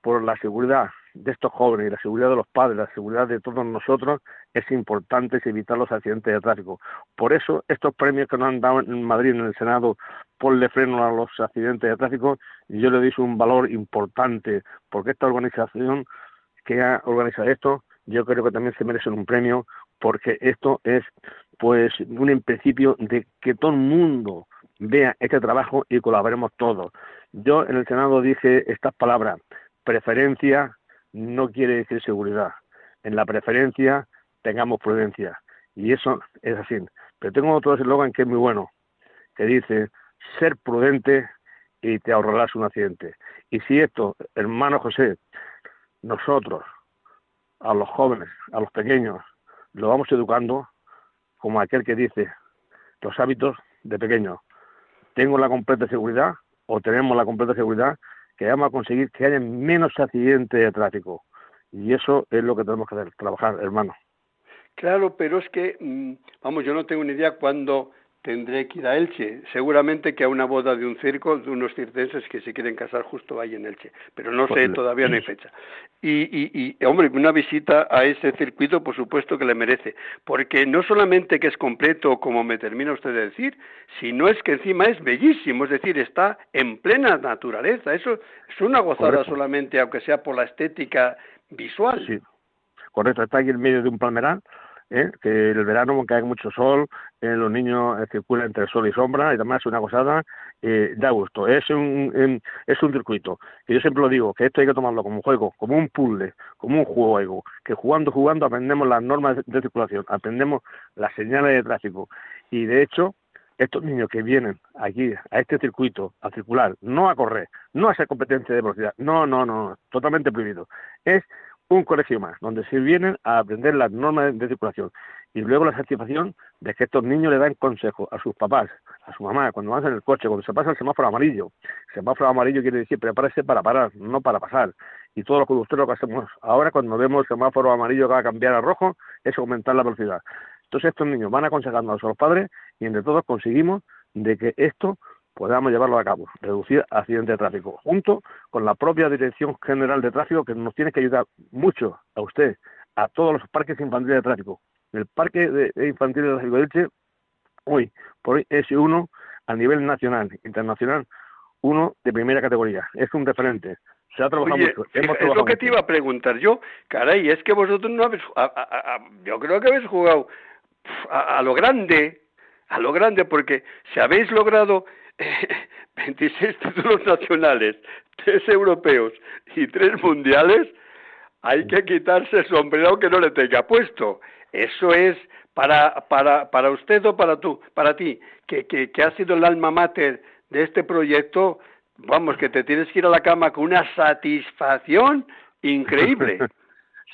por la seguridad de estos jóvenes y la seguridad de los padres, la seguridad de todos nosotros, es importante evitar los accidentes de tráfico. Por eso, estos premios que nos han dado en Madrid, en el Senado, ponle freno a los accidentes de tráfico, yo le doy un valor importante, porque esta organización que ha organizado esto, yo creo que también se merecen un premio, porque esto es, pues, un principio de que todo el mundo vea este trabajo y colaboremos todos. Yo en el Senado dije estas palabras, preferencia, no quiere decir seguridad. En la preferencia tengamos prudencia. Y eso es así. Pero tengo otro eslogan que es muy bueno, que dice, ser prudente y te ahorrarás un accidente. Y si esto, hermano José, nosotros, a los jóvenes, a los pequeños, lo vamos educando como aquel que dice los hábitos de pequeño. Tengo la completa seguridad o tenemos la completa seguridad que vamos a conseguir que haya menos accidentes de tráfico. Y eso es lo que tenemos que hacer, trabajar, hermano. Claro, pero es que, mm, vamos, yo no tengo ni idea cuándo tendré que ir a Elche. Seguramente que a una boda de un circo de unos circenses que se quieren casar justo ahí en Elche, pero no sé, todavía no hay fecha. Y, y, y, hombre, una visita a ese circuito, por supuesto que le merece, porque no solamente que es completo, como me termina usted de decir, sino es que encima es bellísimo, es decir, está en plena naturaleza. Eso es una gozada solamente, aunque sea por la estética visual. Sí, correcto, está aquí en medio de un palmeral ¿eh? que el verano cae mucho sol, eh, los niños eh, circulan entre sol y sombra, y además es una cosada, eh, da gusto. Es un, es un circuito. Y yo siempre lo digo, que esto hay que tomarlo como un juego, como un puzzle, como un juego, que jugando, jugando aprendemos las normas de circulación, aprendemos las señales de tráfico. Y de hecho, estos niños que vienen aquí a este circuito a circular, no a correr, no a hacer competencia de velocidad, no, no, no, totalmente prohibido. Es un colegio más, donde se vienen a aprender las normas de circulación y luego la satisfacción de que estos niños le dan consejo a sus papás, a su mamá, cuando van en el coche, cuando se pasa el semáforo amarillo. El semáforo amarillo quiere decir prepárese para parar, no para pasar. Y todo lo que ustedes lo que hacemos ahora cuando vemos el semáforo amarillo que va a cambiar a rojo es aumentar la velocidad. Entonces estos niños van aconsejando a los padres y entre todos conseguimos de que esto podamos llevarlo a cabo, reducir accidentes de tráfico, junto con la propia Dirección General de Tráfico que nos tiene que ayudar mucho a usted, a todos los parques infantiles de tráfico. El Parque de Infantil de Tráfico de Elche, hoy por hoy es uno a nivel nacional, internacional, uno de primera categoría. Es un referente. Se ha trabajado mucho. Hemos es lo que te iba a preguntar yo. Caray, es que vosotros no habéis... yo creo que habéis jugado a lo grande, a lo grande, porque si habéis logrado 26 títulos nacionales, 3 europeos y 3 mundiales, hay que quitarse el sombrero que no le tenga puesto. Eso es para, para, para usted o para, tú, para ti, que, que, ha sido el alma mater de este proyecto, vamos, que te tienes que ir a la cama con una satisfacción increíble.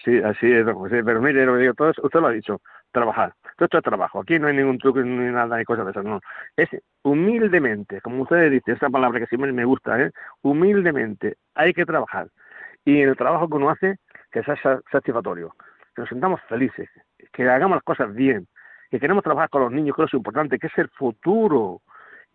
Sí, así es, Pero mire, lo digo, todo, usted lo ha dicho, trabajar. Todo esto es trabajo. Aquí no hay ningún truco ni nada ni cosas de esas. No. Es humildemente, como ustedes dicen, esa palabra que siempre me gusta, ¿eh? humildemente hay que trabajar. Y en el trabajo que uno hace, que sea satisfactorio, que nos sentamos felices, que hagamos las cosas bien, que queremos trabajar con los niños, que es lo importante, que es el futuro.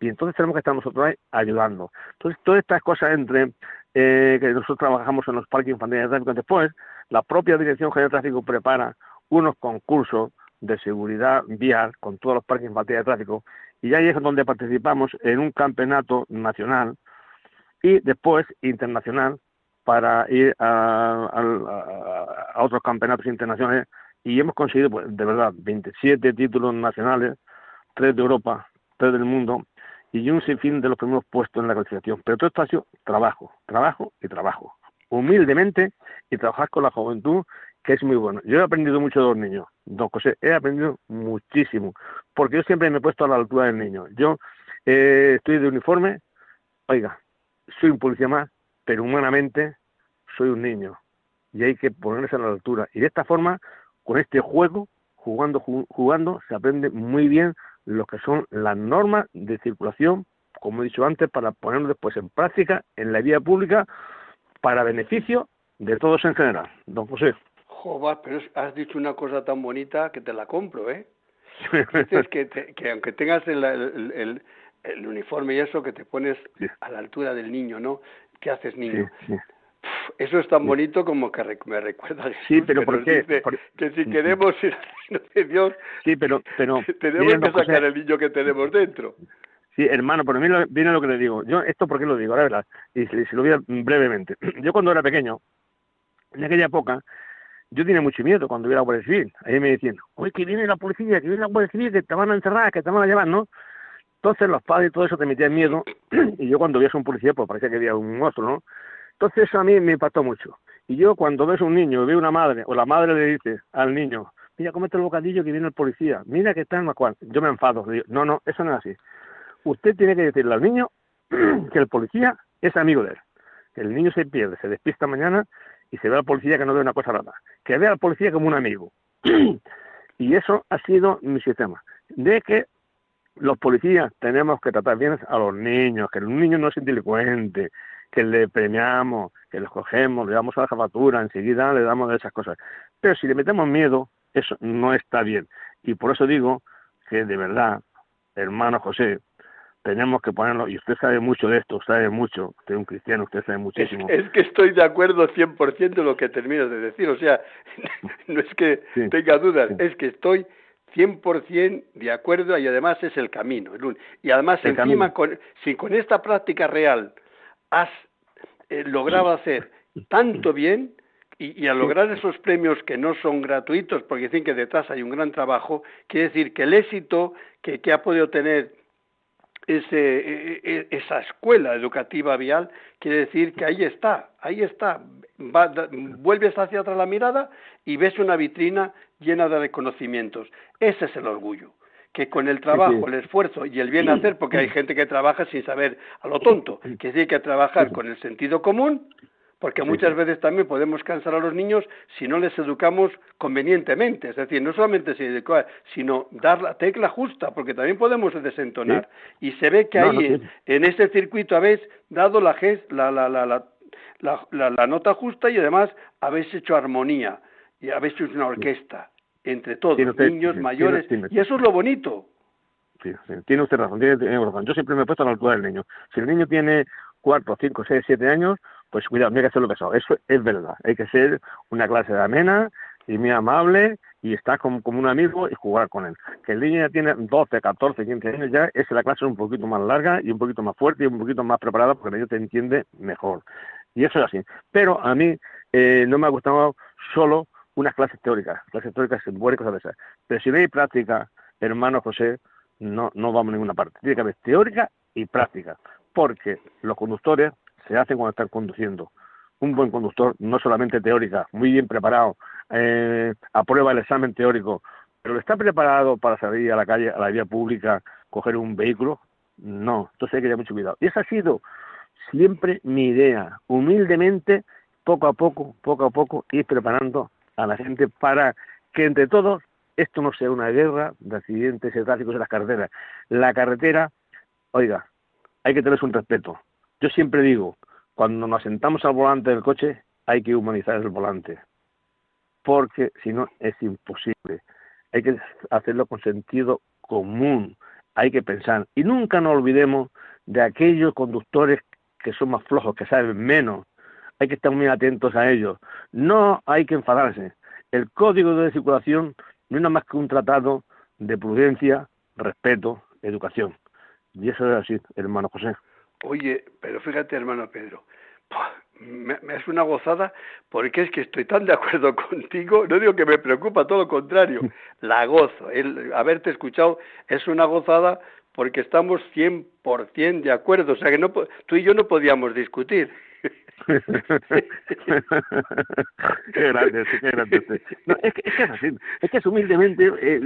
Y entonces tenemos que estar nosotros ahí ayudando. Entonces, todas estas cosas entre eh, que nosotros trabajamos en los parques infantiles de tráfico, después la propia Dirección General de Tráfico prepara unos concursos de seguridad vial con todos los parques infantiles de tráfico y ahí es donde participamos en un campeonato nacional y después internacional para ir a, otros campeonatos internacionales y hemos conseguido, pues, de verdad, 27 títulos nacionales, 3 de Europa, 3 del mundo y un sinfín de los primeros puestos en la clasificación. Pero todo esto ha sido trabajo, trabajo y trabajo. Humildemente y trabajar con la juventud, que es muy bueno. Yo he aprendido mucho de los niños, don José, he aprendido muchísimo, porque yo siempre me he puesto a la altura del niño. Yo eh, estoy de uniforme, oiga, soy un policía más, pero humanamente soy un niño y hay que ponerse a la altura. Y de esta forma, con este juego, jugando, jugando, se aprende muy bien lo que son las normas de circulación, como he dicho antes, para ponerlo después en práctica en la vía pública para beneficio de todos en general. Don José. Joder, pero has dicho una cosa tan bonita que te la compro, ¿eh? Dices que, que aunque tengas el, el, el, uniforme y eso, que te pones a la altura del niño, ¿no? ¿Qué haces, niño? eso es tan bonito como que me recuerda sí, pero ¿por qué? que si queremos ir al de Dios, sí, pero, pero tenemos que sacar el niño que tenemos dentro. Sí, hermano, pero a mí viene lo que le digo. Yo, esto por qué lo digo, la verdad, y si, lo voy a, brevemente. Yo cuando era pequeño, en aquella época, yo tenía mucho miedo cuando a la Guardia Civil. Ahí me decían, oye, que viene la policía, que viene la Guardia Civil, que te van a encerrar, que te van a llevar, ¿no? Entonces los padres y todo eso te metían miedo, y yo cuando veía a un policía, pues parecía que había un monstruo, ¿no? Entonces eso a mí me impactó mucho. Y yo cuando ves a un niño, veo una madre, o la madre le dice al niño, mira, comete el bocadillo que viene el policía, mira que está en la cual. Yo me enfado, digo, no, no, eso no es así. Usted tiene que decirle al niño que el policía es amigo de él. El niño se pierde, se despista mañana y se ve al policía que no ve una cosa rara. Que vea al policía como un amigo. y eso ha sido mi sistema. De que los policías tenemos que tratar bien a los niños, que el niño no es delincuente, que le premiamos, que le cogemos, le damos a la jefatura, enseguida le damos de esas cosas. Pero si le metemos miedo, eso no está bien. Y por eso digo que de verdad, hermano José, tenemos que ponerlo, y usted sabe mucho de esto, sabe mucho, usted es un cristiano, usted sabe muchísimo. Es, que estoy de acuerdo 100% en lo que terminas de decir, o sea, no es que tenga dudas, es que estoy 100% de acuerdo y además es el camino. Y además, encima, con, si con esta práctica real has eh, logrado hacer tanto bien y, al lograr esos premios que no son gratuitos, porque dicen que detrás hay un gran trabajo, quiere decir que el éxito que, que ha podido tener ese, e, e, esa escuela educativa vial, quiere decir que ahí está, ahí está. vuelves hacia atrás la mirada y ves una vitrina llena de reconocimientos. Ese es el orgullo que con el trabajo, el esfuerzo y el bien hacer, porque hay gente que trabaja sin saber a lo tonto, que sí hay que trabajar con el sentido común, porque muchas veces también podemos cansar a los niños si no les educamos convenientemente, es decir, no solamente se educa, sino dar la tecla justa, porque también podemos desentonar. Y se ve que ahí, en, ese circuito, habéis dado la, la, la, la, la nota justa y además habéis hecho armonía y habéis hecho una orquesta entre todos, niños, mayores, y eso es lo bonito. Tiene usted razón, tiene, razón. Yo siempre me he puesto a la altura del niño. Si el niño tiene cuatro, cinco, seis, siete años, pues cuidado, no hay que hacerlo pesado. Eso es verdad. Hay que ser una clase de amena y muy amable y estar como, un amigo y jugar con él. Que el niño ya tiene 12, 14, 15 años ya, es la clase un poquito más larga y un poquito más fuerte y un poquito más preparada porque el niño te entiende mejor. Y eso es así. Pero a mí eh, no me ha gustado solo unas clases teóricas, clases teóricas buenas cosas de esas. Pero si no hay práctica, hermano José, no, no vamos a ninguna parte. Tiene que haber teórica y práctica, porque los conductores se hacen cuando están conduciendo. Un buen conductor, no solamente teórica, muy bien preparado, eh, aprueba el examen teórico, pero está preparado para salir a la calle, a la vía pública, coger un vehículo, no. Entonces hay que tener mucho cuidado. Y esa ha sido siempre mi idea, humildemente, poco a poco, poco a poco, ir preparando a la gente para que entre todos esto no sea una guerra de accidentes y tráficos en las carreteras. La carretera, oiga, hay que tener un respeto. Yo siempre digo, cuando nos sentamos al volante del coche, hay que humanizar el volante. porque si no es imposible. Hay que hacerlo con sentido común, hay que pensar. Y nunca nos olvidemos de aquellos conductores que son más flojos, que saben menos. Hay que estar muy atentos a ellos. No hay que enfadarse. El código de circulación no es nada más que un tratado de prudencia, respeto, educación. Y eso es así, hermano José. Oye, pero fíjate, hermano Pedro, me, es una gozada porque es que estoy tan de acuerdo contigo, no digo que me preocupa, todo lo contrario, la gozo. El haberte escuchado es una gozada porque estamos 100% de acuerdo, o sea que no, tú y yo no podíamos discutir. qué grande, qué grande. No, es, que, es, que, es así, es que es humildemente eh,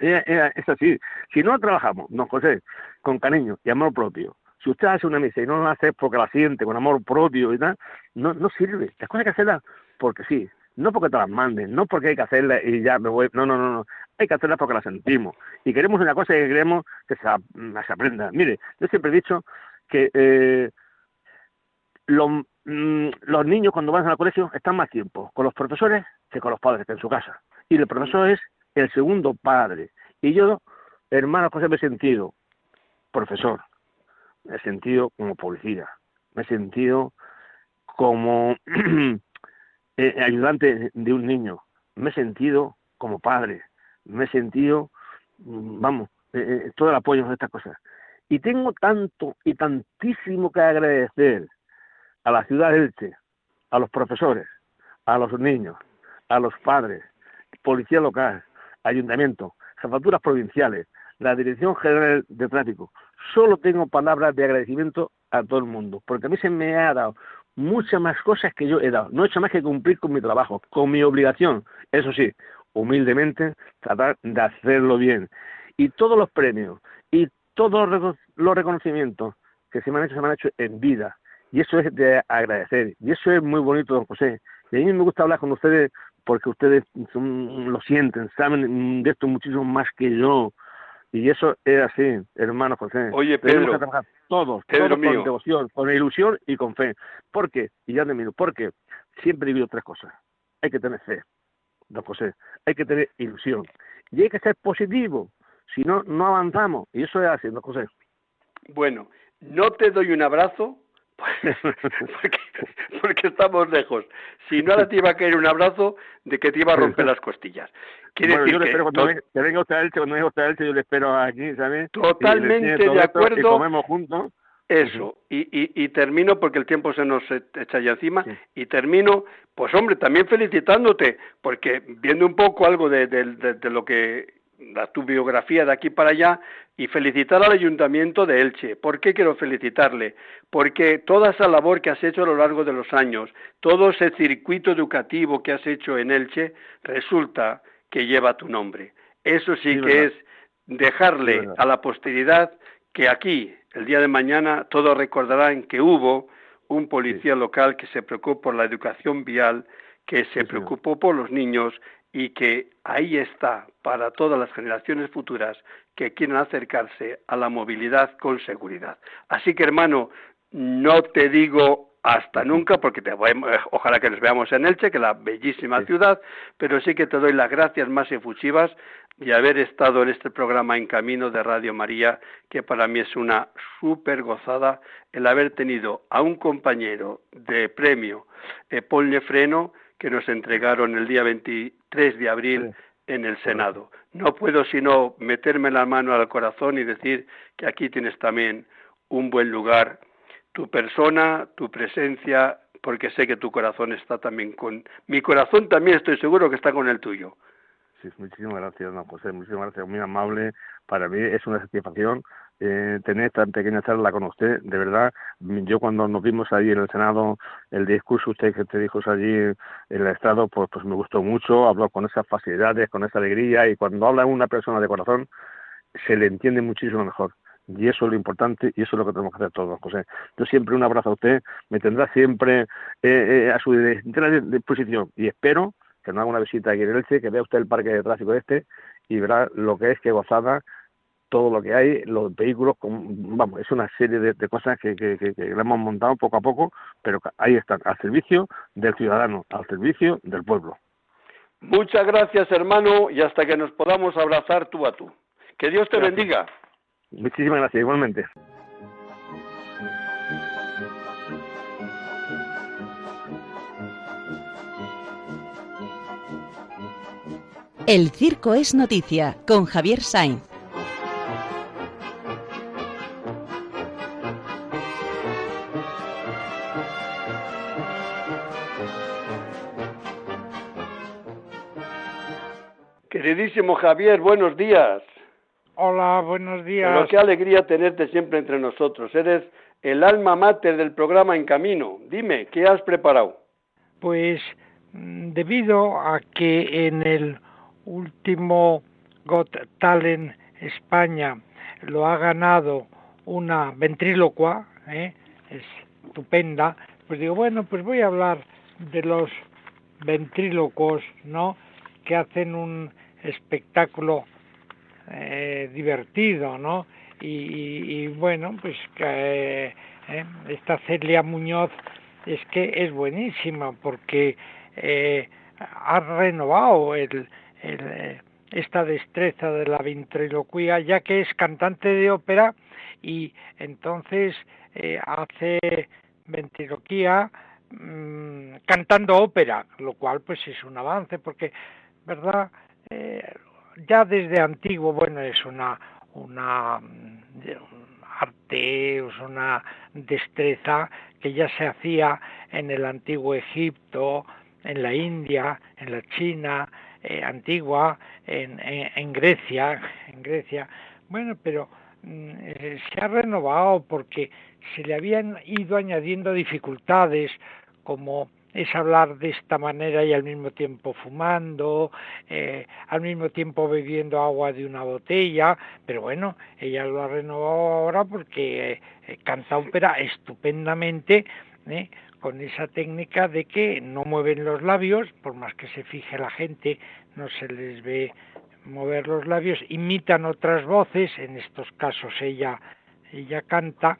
eh, eh, es así. Si no trabajamos, no, José, con cariño y amor propio, si usted hace una misa y no la hace porque la siente, con amor propio y tal, no, no sirve. Las cosas hay que hacerlas porque sí, no porque te las manden, no porque hay que hacerlas y ya me voy. No, no, no, no. Hay que hacerlas porque las sentimos. Y queremos una cosa que queremos que se, se aprenda. Mire, yo siempre he dicho que eh, los, mm, los niños cuando van al colegio están más tiempo con los profesores que con los padres, que en su casa. Y el profesor es el segundo padre. Y yo, hermano, José, me he sentido profesor, me he sentido como policía, me he sentido como eh, ayudante de un niño, me he sentido como padre, me he sentido, mm, vamos, eh, eh, todo el apoyo en estas cosas. Y tengo tanto y tantísimo que agradecer a la ciudad de Elche, a los profesores, a los niños, a los padres, policía local, ayuntamiento, jefaturas provinciales, la Dirección General de Tráfico, solo tengo palabras de agradecimiento a todo el mundo, porque a mí se me ha dado muchas más cosas que yo he dado. No he hecho más que cumplir con mi trabajo, con mi obligación. Eso sí, humildemente, tratar de hacerlo bien. Y todos los premios y todos los reconocimientos que se me han hecho, se me han hecho en vida. Y eso es de agradecer. Y eso es muy bonito, don José. Y a mí me gusta hablar con ustedes porque ustedes lo sienten, saben de esto muchísimo más que yo. Y eso es así, hermano José. Oye, Pedro. todos, todos con devoción, con ilusión y con fe. ¿Por qué? Y ya termino. Porque siempre he vivido tres cosas. Hay que tener fe, don José. Hay que tener ilusión. Y hay que ser positivo. Si no, no avanzamos. Y eso es así, don José. Bueno, no te doy un abrazo porque, porque, estamos lejos. Si no, ahora te iba a caer un abrazo de que te iba a romper las costillas. Quiere bueno, yo le espero cuando, venga, usted a Elche, cuando venga usted a Elche, yo le espero aquí, ¿sabes? Totalmente de acuerdo. Y comemos juntos. Eso, y, y, y, termino porque el tiempo se nos echa ya encima, y termino, pues hombre, también felicitándote, porque viendo un poco algo de, de, de, de lo que la, tu biografía de aquí para allá y felicitar al Ayuntamiento de Elche. ¿Por qué quiero felicitarle? Porque toda esa labor que has hecho a lo largo de los años, todo ese circuito educativo que has hecho en Elche, resulta que lleva tu nombre. Eso sí, que es dejarle a la posteridad que aquí, el día de mañana, todos recordarán que hubo un policía local que se preocupó por la educación vial, que se preocupó por los niños y que ahí está para todas las generaciones futuras que quieran acercarse a la movilidad con seguridad. Así que hermano, no te digo hasta nunca, porque te voy, ojalá que nos veamos en Elche, que es la bellísima ciudad, pero sí que te doy las gracias más efusivas de haber estado en este programa En Camino de Radio María, que para mí es una súper gozada el haber tenido a un compañero de premio, eh, Paul Nefreno, que nos entregaron el día 23 de abril en el Senado. No puedo sino meterme la mano al corazón y decir que aquí tienes también un buen lugar, tu persona, tu presencia, porque sé que tu corazón está también con... Mi corazón también estoy seguro que está con el tuyo. Sí, muchísimas gracias, don José, muchísimas gracias, muy amable. Para mí es una satisfacción eh, tener esta pequeña charla con usted. De verdad, yo cuando nos vimos allí en el Senado, el discurso usted que te dijo allí en el Estado, pues, pues me gustó mucho, habló con esas facilidades, con esa alegría, y cuando habla una persona de corazón, se le entiende muchísimo mejor. Y eso es lo importante y eso es lo que tenemos que hacer todos, José. Yo siempre un abrazo a usted, me tendrá siempre eh, eh, a su disposición y espero que nos haga una visita aquí en Elche, que vea usted el parque de tráfico este y verá lo que es que gozada todo lo que hay, los vehículos, vamos, es una serie de, cosas que, que, que, hemos montado poco a poco, pero ahí están, al servicio del ciudadano, al servicio del pueblo. Muchas gracias, hermano, y hasta que nos podamos abrazar tú a tú. Que Dios te bendiga. Muchísimas gracias, igualmente. El circo es noticia con Javier Sainz. Queridísimo Javier, buenos días. Hola, buenos días. Pero qué alegría tenerte siempre entre nosotros. Eres el alma mater del programa En Camino. Dime, ¿qué has preparado? Pues mm, debido a que en el último Got Talent España lo ha ganado una ventrílocua, ¿eh? estupenda, pues digo, bueno, pues voy a hablar de los ventrílocos, ¿no? Que hacen un espectáculo eh, divertido, ¿no? Y, bueno, pues eh, esta Celia Muñoz es que es buenísima porque eh, ha renovado el, eh, esta destreza de la ventriloquía, ya que es cantante de ópera y entonces hace ventriloquía mm, cantando ópera, lo cual pues es un avance, porque, ¿verdad? Eh, ya desde antiguo, bueno, es una, una arte, es una destreza que ya se hacía en el antiguo Egipto, en la India, en la China, eh, antigua en, en, Grecia, en Grecia. Bueno, pero mm, eh, se ha renovado porque se le habían ido añadiendo dificultades como es hablar de esta manera y al mismo tiempo fumando, eh, al mismo tiempo bebiendo agua de una botella, pero bueno, ella lo ha renovado ahora porque canta ópera estupendamente, con esa técnica de que no mueven los labios, por más que se fije la gente, no se les ve mover los labios, imitan otras voces, en estos casos ella ella canta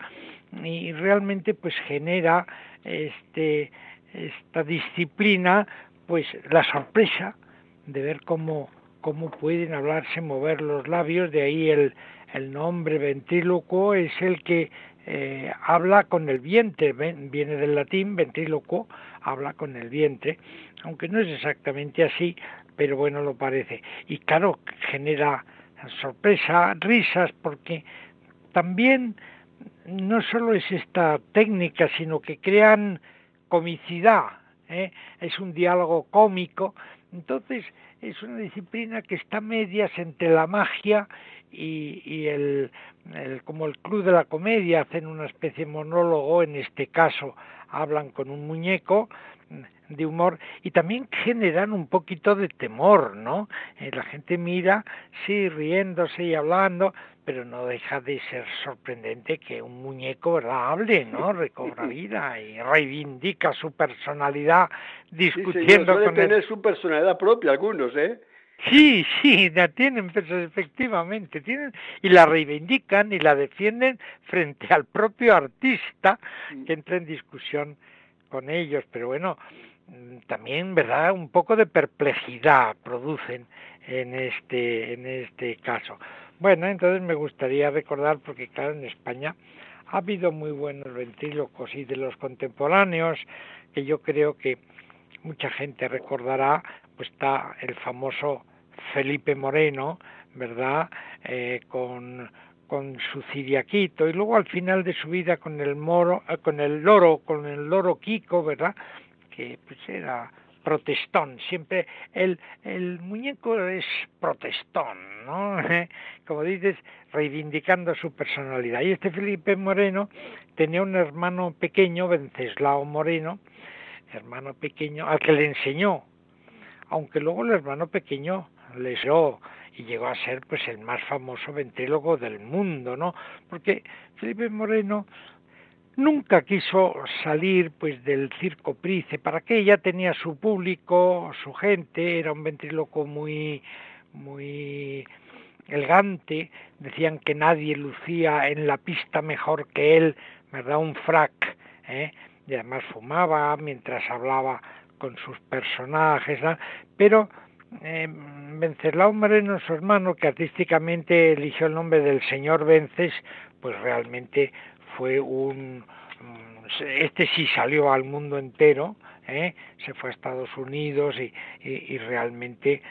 y realmente pues genera este esta disciplina pues la sorpresa de ver cómo cómo pueden hablarse, mover los labios, de ahí el, el nombre ventríloco es el que eh, habla con el vientre, viene del latín, ventríloco, habla con el vientre, aunque no es exactamente así, pero bueno, lo parece. Y claro, genera sorpresa, risas, porque también no solo es esta técnica, sino que crean comicidad, ¿eh? es un diálogo cómico, entonces es una disciplina que está medias entre la magia y, el, como el club de la comedia hacen una especie de monólogo, en este caso hablan con un muñeco de humor y también generan un poquito de temor, ¿no? Eh, la gente mira, sí, riéndose y hablando, pero no deja de ser sorprendente que un muñeco ¿verdad? hable, ¿no? Recobra vida y reivindica su personalidad discutiendo sí, con tener su personalidad propia algunos, ¿eh? Sí, sí, la tienen, efectivamente tienen y la reivindican y la defienden frente al propio artista que entra en discusión con ellos, pero bueno, mm, también, ¿verdad? Un poco de perplejidad producen en este en este caso. Bueno, entonces me gustaría recordar porque claro, en España ha habido muy buenos ventrílocos y de los contemporáneos que yo creo que mucha gente recordará, pues está el famoso Felipe Moreno, ¿verdad? Eh, con, con su ciriaquito y luego al final de su vida con el moro, eh, con el loro, con el loro Kiko, ¿verdad? Que pues era protestón, siempre el, el muñeco es protestón, ¿no? Como dices, reivindicando su personalidad. Y este Felipe Moreno tenía un hermano pequeño, Venceslao Moreno, hermano pequeño, al que le enseñó, aunque luego el hermano pequeño leyó y llegó a ser pues el más famoso ventrílogo del mundo, ¿no? Porque Felipe Moreno nunca quiso salir pues del circo Price, para que ya tenía su público, su gente, era un ventríloco muy muy elegante, decían que nadie lucía en la pista mejor que él, ¿verdad? Un frac, ¿eh? y además fumaba mientras hablaba con sus personajes, pero eh, Venceslao Moreno, su hermano, que artísticamente eligió el nombre del señor Vences, pues realmente fue un... Mm, este sí salió al mundo entero, ¿eh? se fue a Estados Unidos y, y, realmente,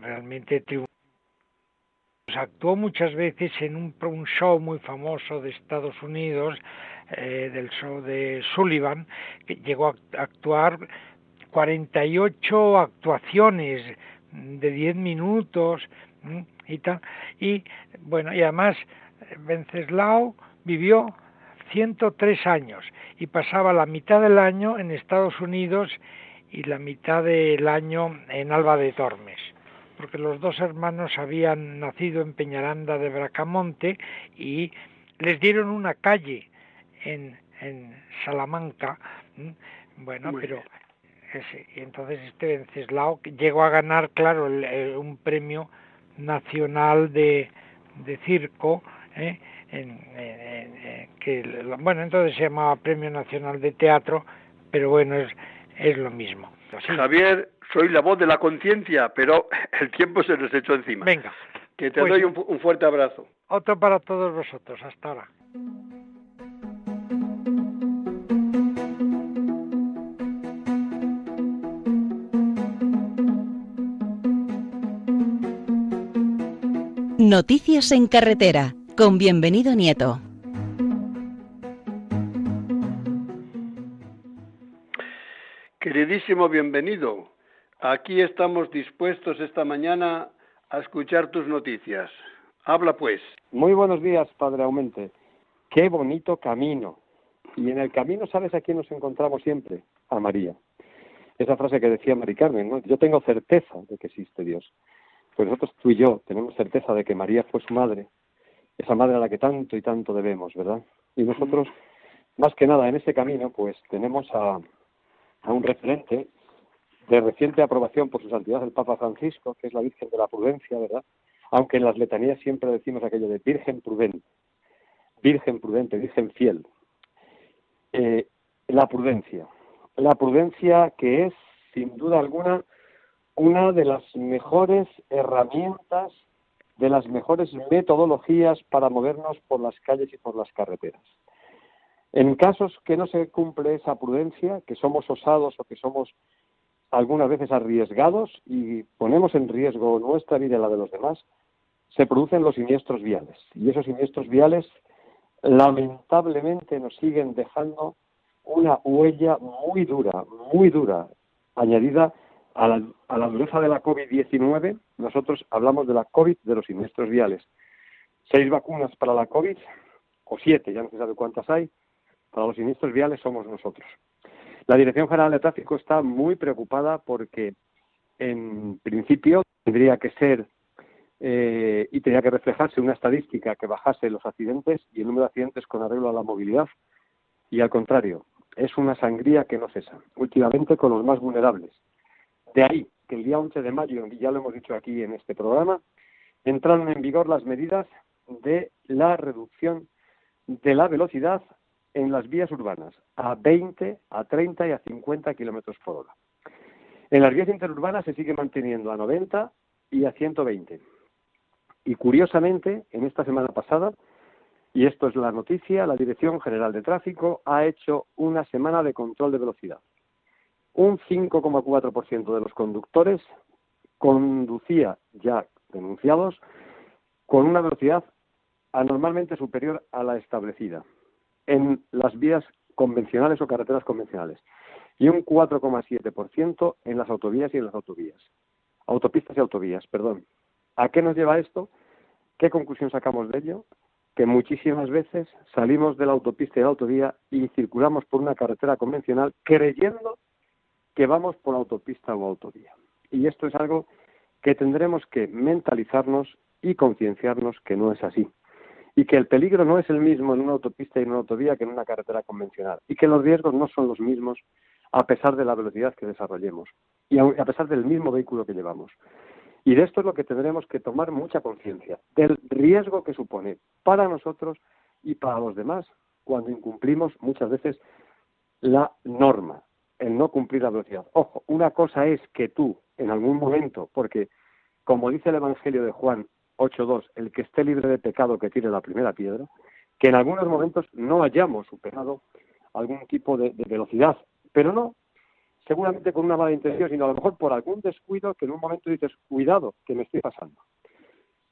realmente triunfó. Pues actuó muchas veces en un, un, show muy famoso de Estados Unidos, eh, del show de Sullivan, que llegó a actuar 48 actuaciones de 10 minutos y tal. Y bueno, y además Venceslao vivió 103 años y pasaba la mitad del año en Estados Unidos y la mitad del año en Alba de Tormes, porque los dos hermanos habían nacido en Peñaranda de Bracamonte y les dieron una calle en, en Salamanca. Bueno, pero y entonces este Venceslao llegó a ganar, claro, un premio nacional de, de circo, ¿eh? que bueno, entonces se llamaba Premio Nacional de Teatro, pero bueno, es, es lo mismo. Javier, soy la voz de la conciencia, pero el tiempo se nos echó encima. Venga. Que te pues doy un, un fuerte abrazo. Otro para todos vosotros. Hasta ahora. Noticias en carretera con bienvenido Nieto. Queridísimo bienvenido, aquí estamos dispuestos esta mañana a escuchar tus noticias. Habla pues. Muy buenos días, Padre Aumente. Qué bonito camino. Y en el camino, ¿sabes a quién nos encontramos siempre? A María. Esa frase que decía Mari Carmen, ¿no? Yo tengo certeza de que existe Dios pues nosotros tú y yo tenemos certeza de que María fue su madre, esa madre a la que tanto y tanto debemos, ¿verdad? Y nosotros, más que nada en ese camino, pues tenemos a, a un referente de reciente aprobación por su santidad el Papa Francisco, que es la Virgen de la Prudencia, ¿verdad? Aunque en las letanías siempre decimos aquello de Virgen prudente, Virgen prudente, Virgen fiel. Eh, la prudencia, la prudencia que es, sin duda alguna, una de las mejores herramientas, de las mejores metodologías para movernos por las calles y por las carreteras. En casos que no se cumple esa prudencia, que somos osados o que somos algunas veces arriesgados y ponemos en riesgo nuestra vida y la de los demás, se producen los siniestros viales. Y esos siniestros viales lamentablemente nos siguen dejando una huella muy dura, muy dura, añadida a la, a la dureza de la COVID-19, nosotros hablamos de la COVID de los siniestros viales. Seis vacunas para la COVID, o siete, ya no se sabe cuántas hay, para los siniestros viales somos nosotros. La Dirección General de Tráfico está muy preocupada porque, en principio, tendría que ser eh, y tenía que reflejarse una estadística que bajase los accidentes y el número de accidentes con arreglo a la movilidad. Y al contrario, es una sangría que no cesa, últimamente con los más vulnerables, de ahí que el día 11 de mayo, ya lo hemos dicho aquí en este programa, entraron en vigor las medidas de la reducción de la velocidad en las vías urbanas a 20, a 30 y a 50 kilómetros por hora. En las vías interurbanas se sigue manteniendo a 90 y a 120. Y curiosamente, en esta semana pasada, y esto es la noticia, la Dirección General de Tráfico ha hecho una semana de control de velocidad un 5,4% de los conductores conducía ya denunciados con una velocidad anormalmente superior a la establecida en las vías convencionales o carreteras convencionales y un 4,7% en las autovías y en las autovías. Autopistas y autovías, perdón. ¿A qué nos lleva esto? ¿Qué conclusión sacamos de ello? Que muchísimas veces salimos de la autopista y de la autovía y circulamos por una carretera convencional creyendo que vamos por autopista o autovía. Y esto es algo que tendremos que mentalizarnos y concienciarnos que no es así. Y que el peligro no es el mismo en una autopista y en una autovía que en una carretera convencional. Y que los riesgos no son los mismos a pesar de la velocidad que desarrollemos y a pesar del mismo vehículo que llevamos. Y de esto es lo que tendremos que tomar mucha conciencia, del riesgo que supone para nosotros y para los demás cuando incumplimos muchas veces la norma, el no cumplir la velocidad. Ojo, una cosa es que tú en algún momento, porque como dice el Evangelio de Juan 8.2, el que esté libre de pecado que tire la primera piedra, que en algunos momentos no hayamos superado algún tipo de, velocidad, pero no seguramente con una mala intención, sino a lo mejor por algún descuido que en un momento dices, cuidado, que me estoy pasando.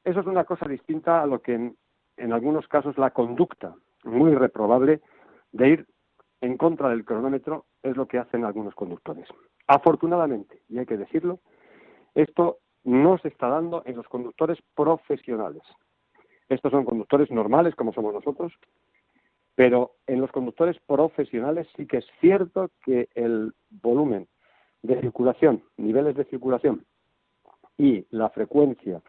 Eso es una cosa distinta a lo que en, en algunos casos la conducta muy reprobable de ir en contra del cronómetro es lo que hacen algunos conductores. Afortunadamente, y hay que decirlo, esto no se está dando en los conductores profesionales. Estos son conductores normales, como somos nosotros, pero en los conductores profesionales sí que es cierto que el volumen de circulación, niveles de circulación y la frecuencia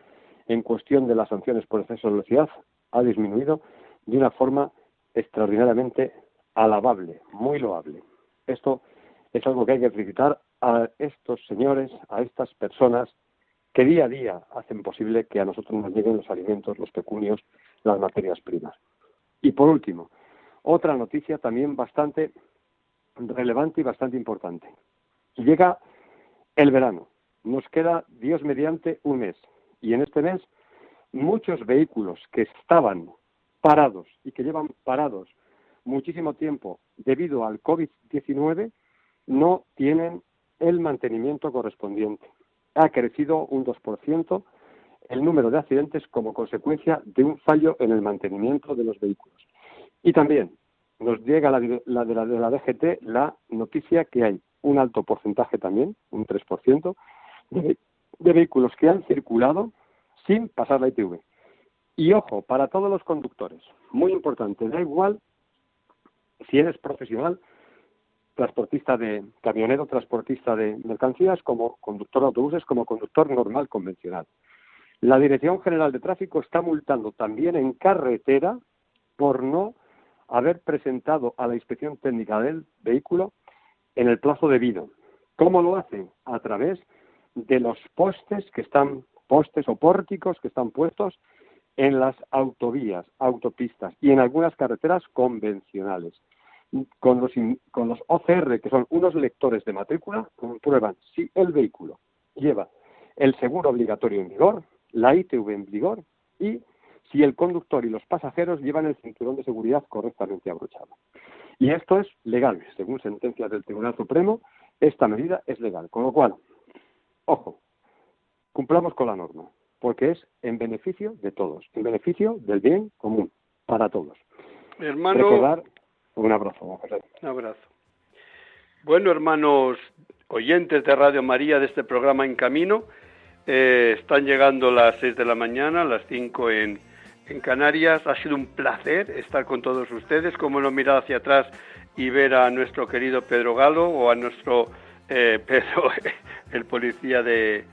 en cuestión de las sanciones por exceso de velocidad ha disminuido de una forma extraordinariamente alabable, muy loable. Esto es algo que hay que felicitar a estos señores, a estas personas que día a día hacen posible que a nosotros nos lleguen los alimentos, los pecunios, las materias primas. Y por último, otra noticia también bastante relevante y bastante importante. Llega el verano. Nos queda, Dios mediante, un mes. Y en este mes, muchos vehículos que estaban parados y que llevan parados muchísimo tiempo debido al COVID-19 no tienen el mantenimiento correspondiente. Ha crecido un 2% el número de accidentes como consecuencia de un fallo en el mantenimiento de los vehículos. Y también nos llega la, de, la, de la DGT la noticia que hay un alto porcentaje también, un 3%, de, de vehículos que han circulado sin pasar la ITV. Y ojo, para todos los conductores, muy importante, da igual si eres profesional, transportista de camionero, transportista de mercancías, como conductor de autobuses, como conductor normal convencional. La Dirección General de Tráfico está multando también en carretera por no haber presentado a la inspección técnica del vehículo en el plazo debido. ¿Cómo lo hacen? A través de los postes que están, postes o pórticos que están puestos en las autovías, autopistas y en algunas carreteras convencionales con los, con los OCR, que son unos lectores de matrícula, comprueban si el vehículo lleva el seguro obligatorio en vigor, la ITV en vigor y si el conductor y los pasajeros llevan el cinturón de seguridad correctamente abrochado. Y esto es legal, según sentencias del Tribunal Supremo, esta medida es legal. Con lo cual, ojo, cumplamos con la norma, porque es en beneficio de todos, en beneficio del bien común, para todos. Hermano, un abrazo. Un abrazo. Bueno, hermanos oyentes de Radio María de este programa En Camino, eh, están llegando las seis de la mañana, las cinco en, en Canarias. Ha sido un placer estar con todos ustedes, como no mirar hacia atrás y ver a nuestro querido Pedro Galo o a nuestro eh, Pedro, el policía de,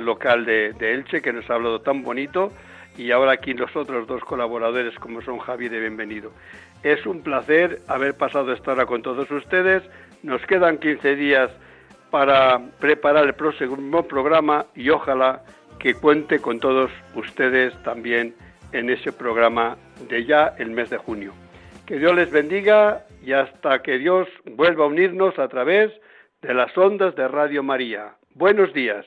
local de, Elche, que nos ha hablado tan bonito, y ahora aquí los otros dos colaboradores, como son Javi de Bienvenido. Es un placer haber pasado esta hora con todos ustedes. Nos quedan 15 días para preparar el próximo programa y ojalá que cuente con todos ustedes también en ese programa de ya el mes de junio. Que Dios les bendiga y hasta que Dios vuelva a unirnos a través de las ondas de Radio María. Buenos días.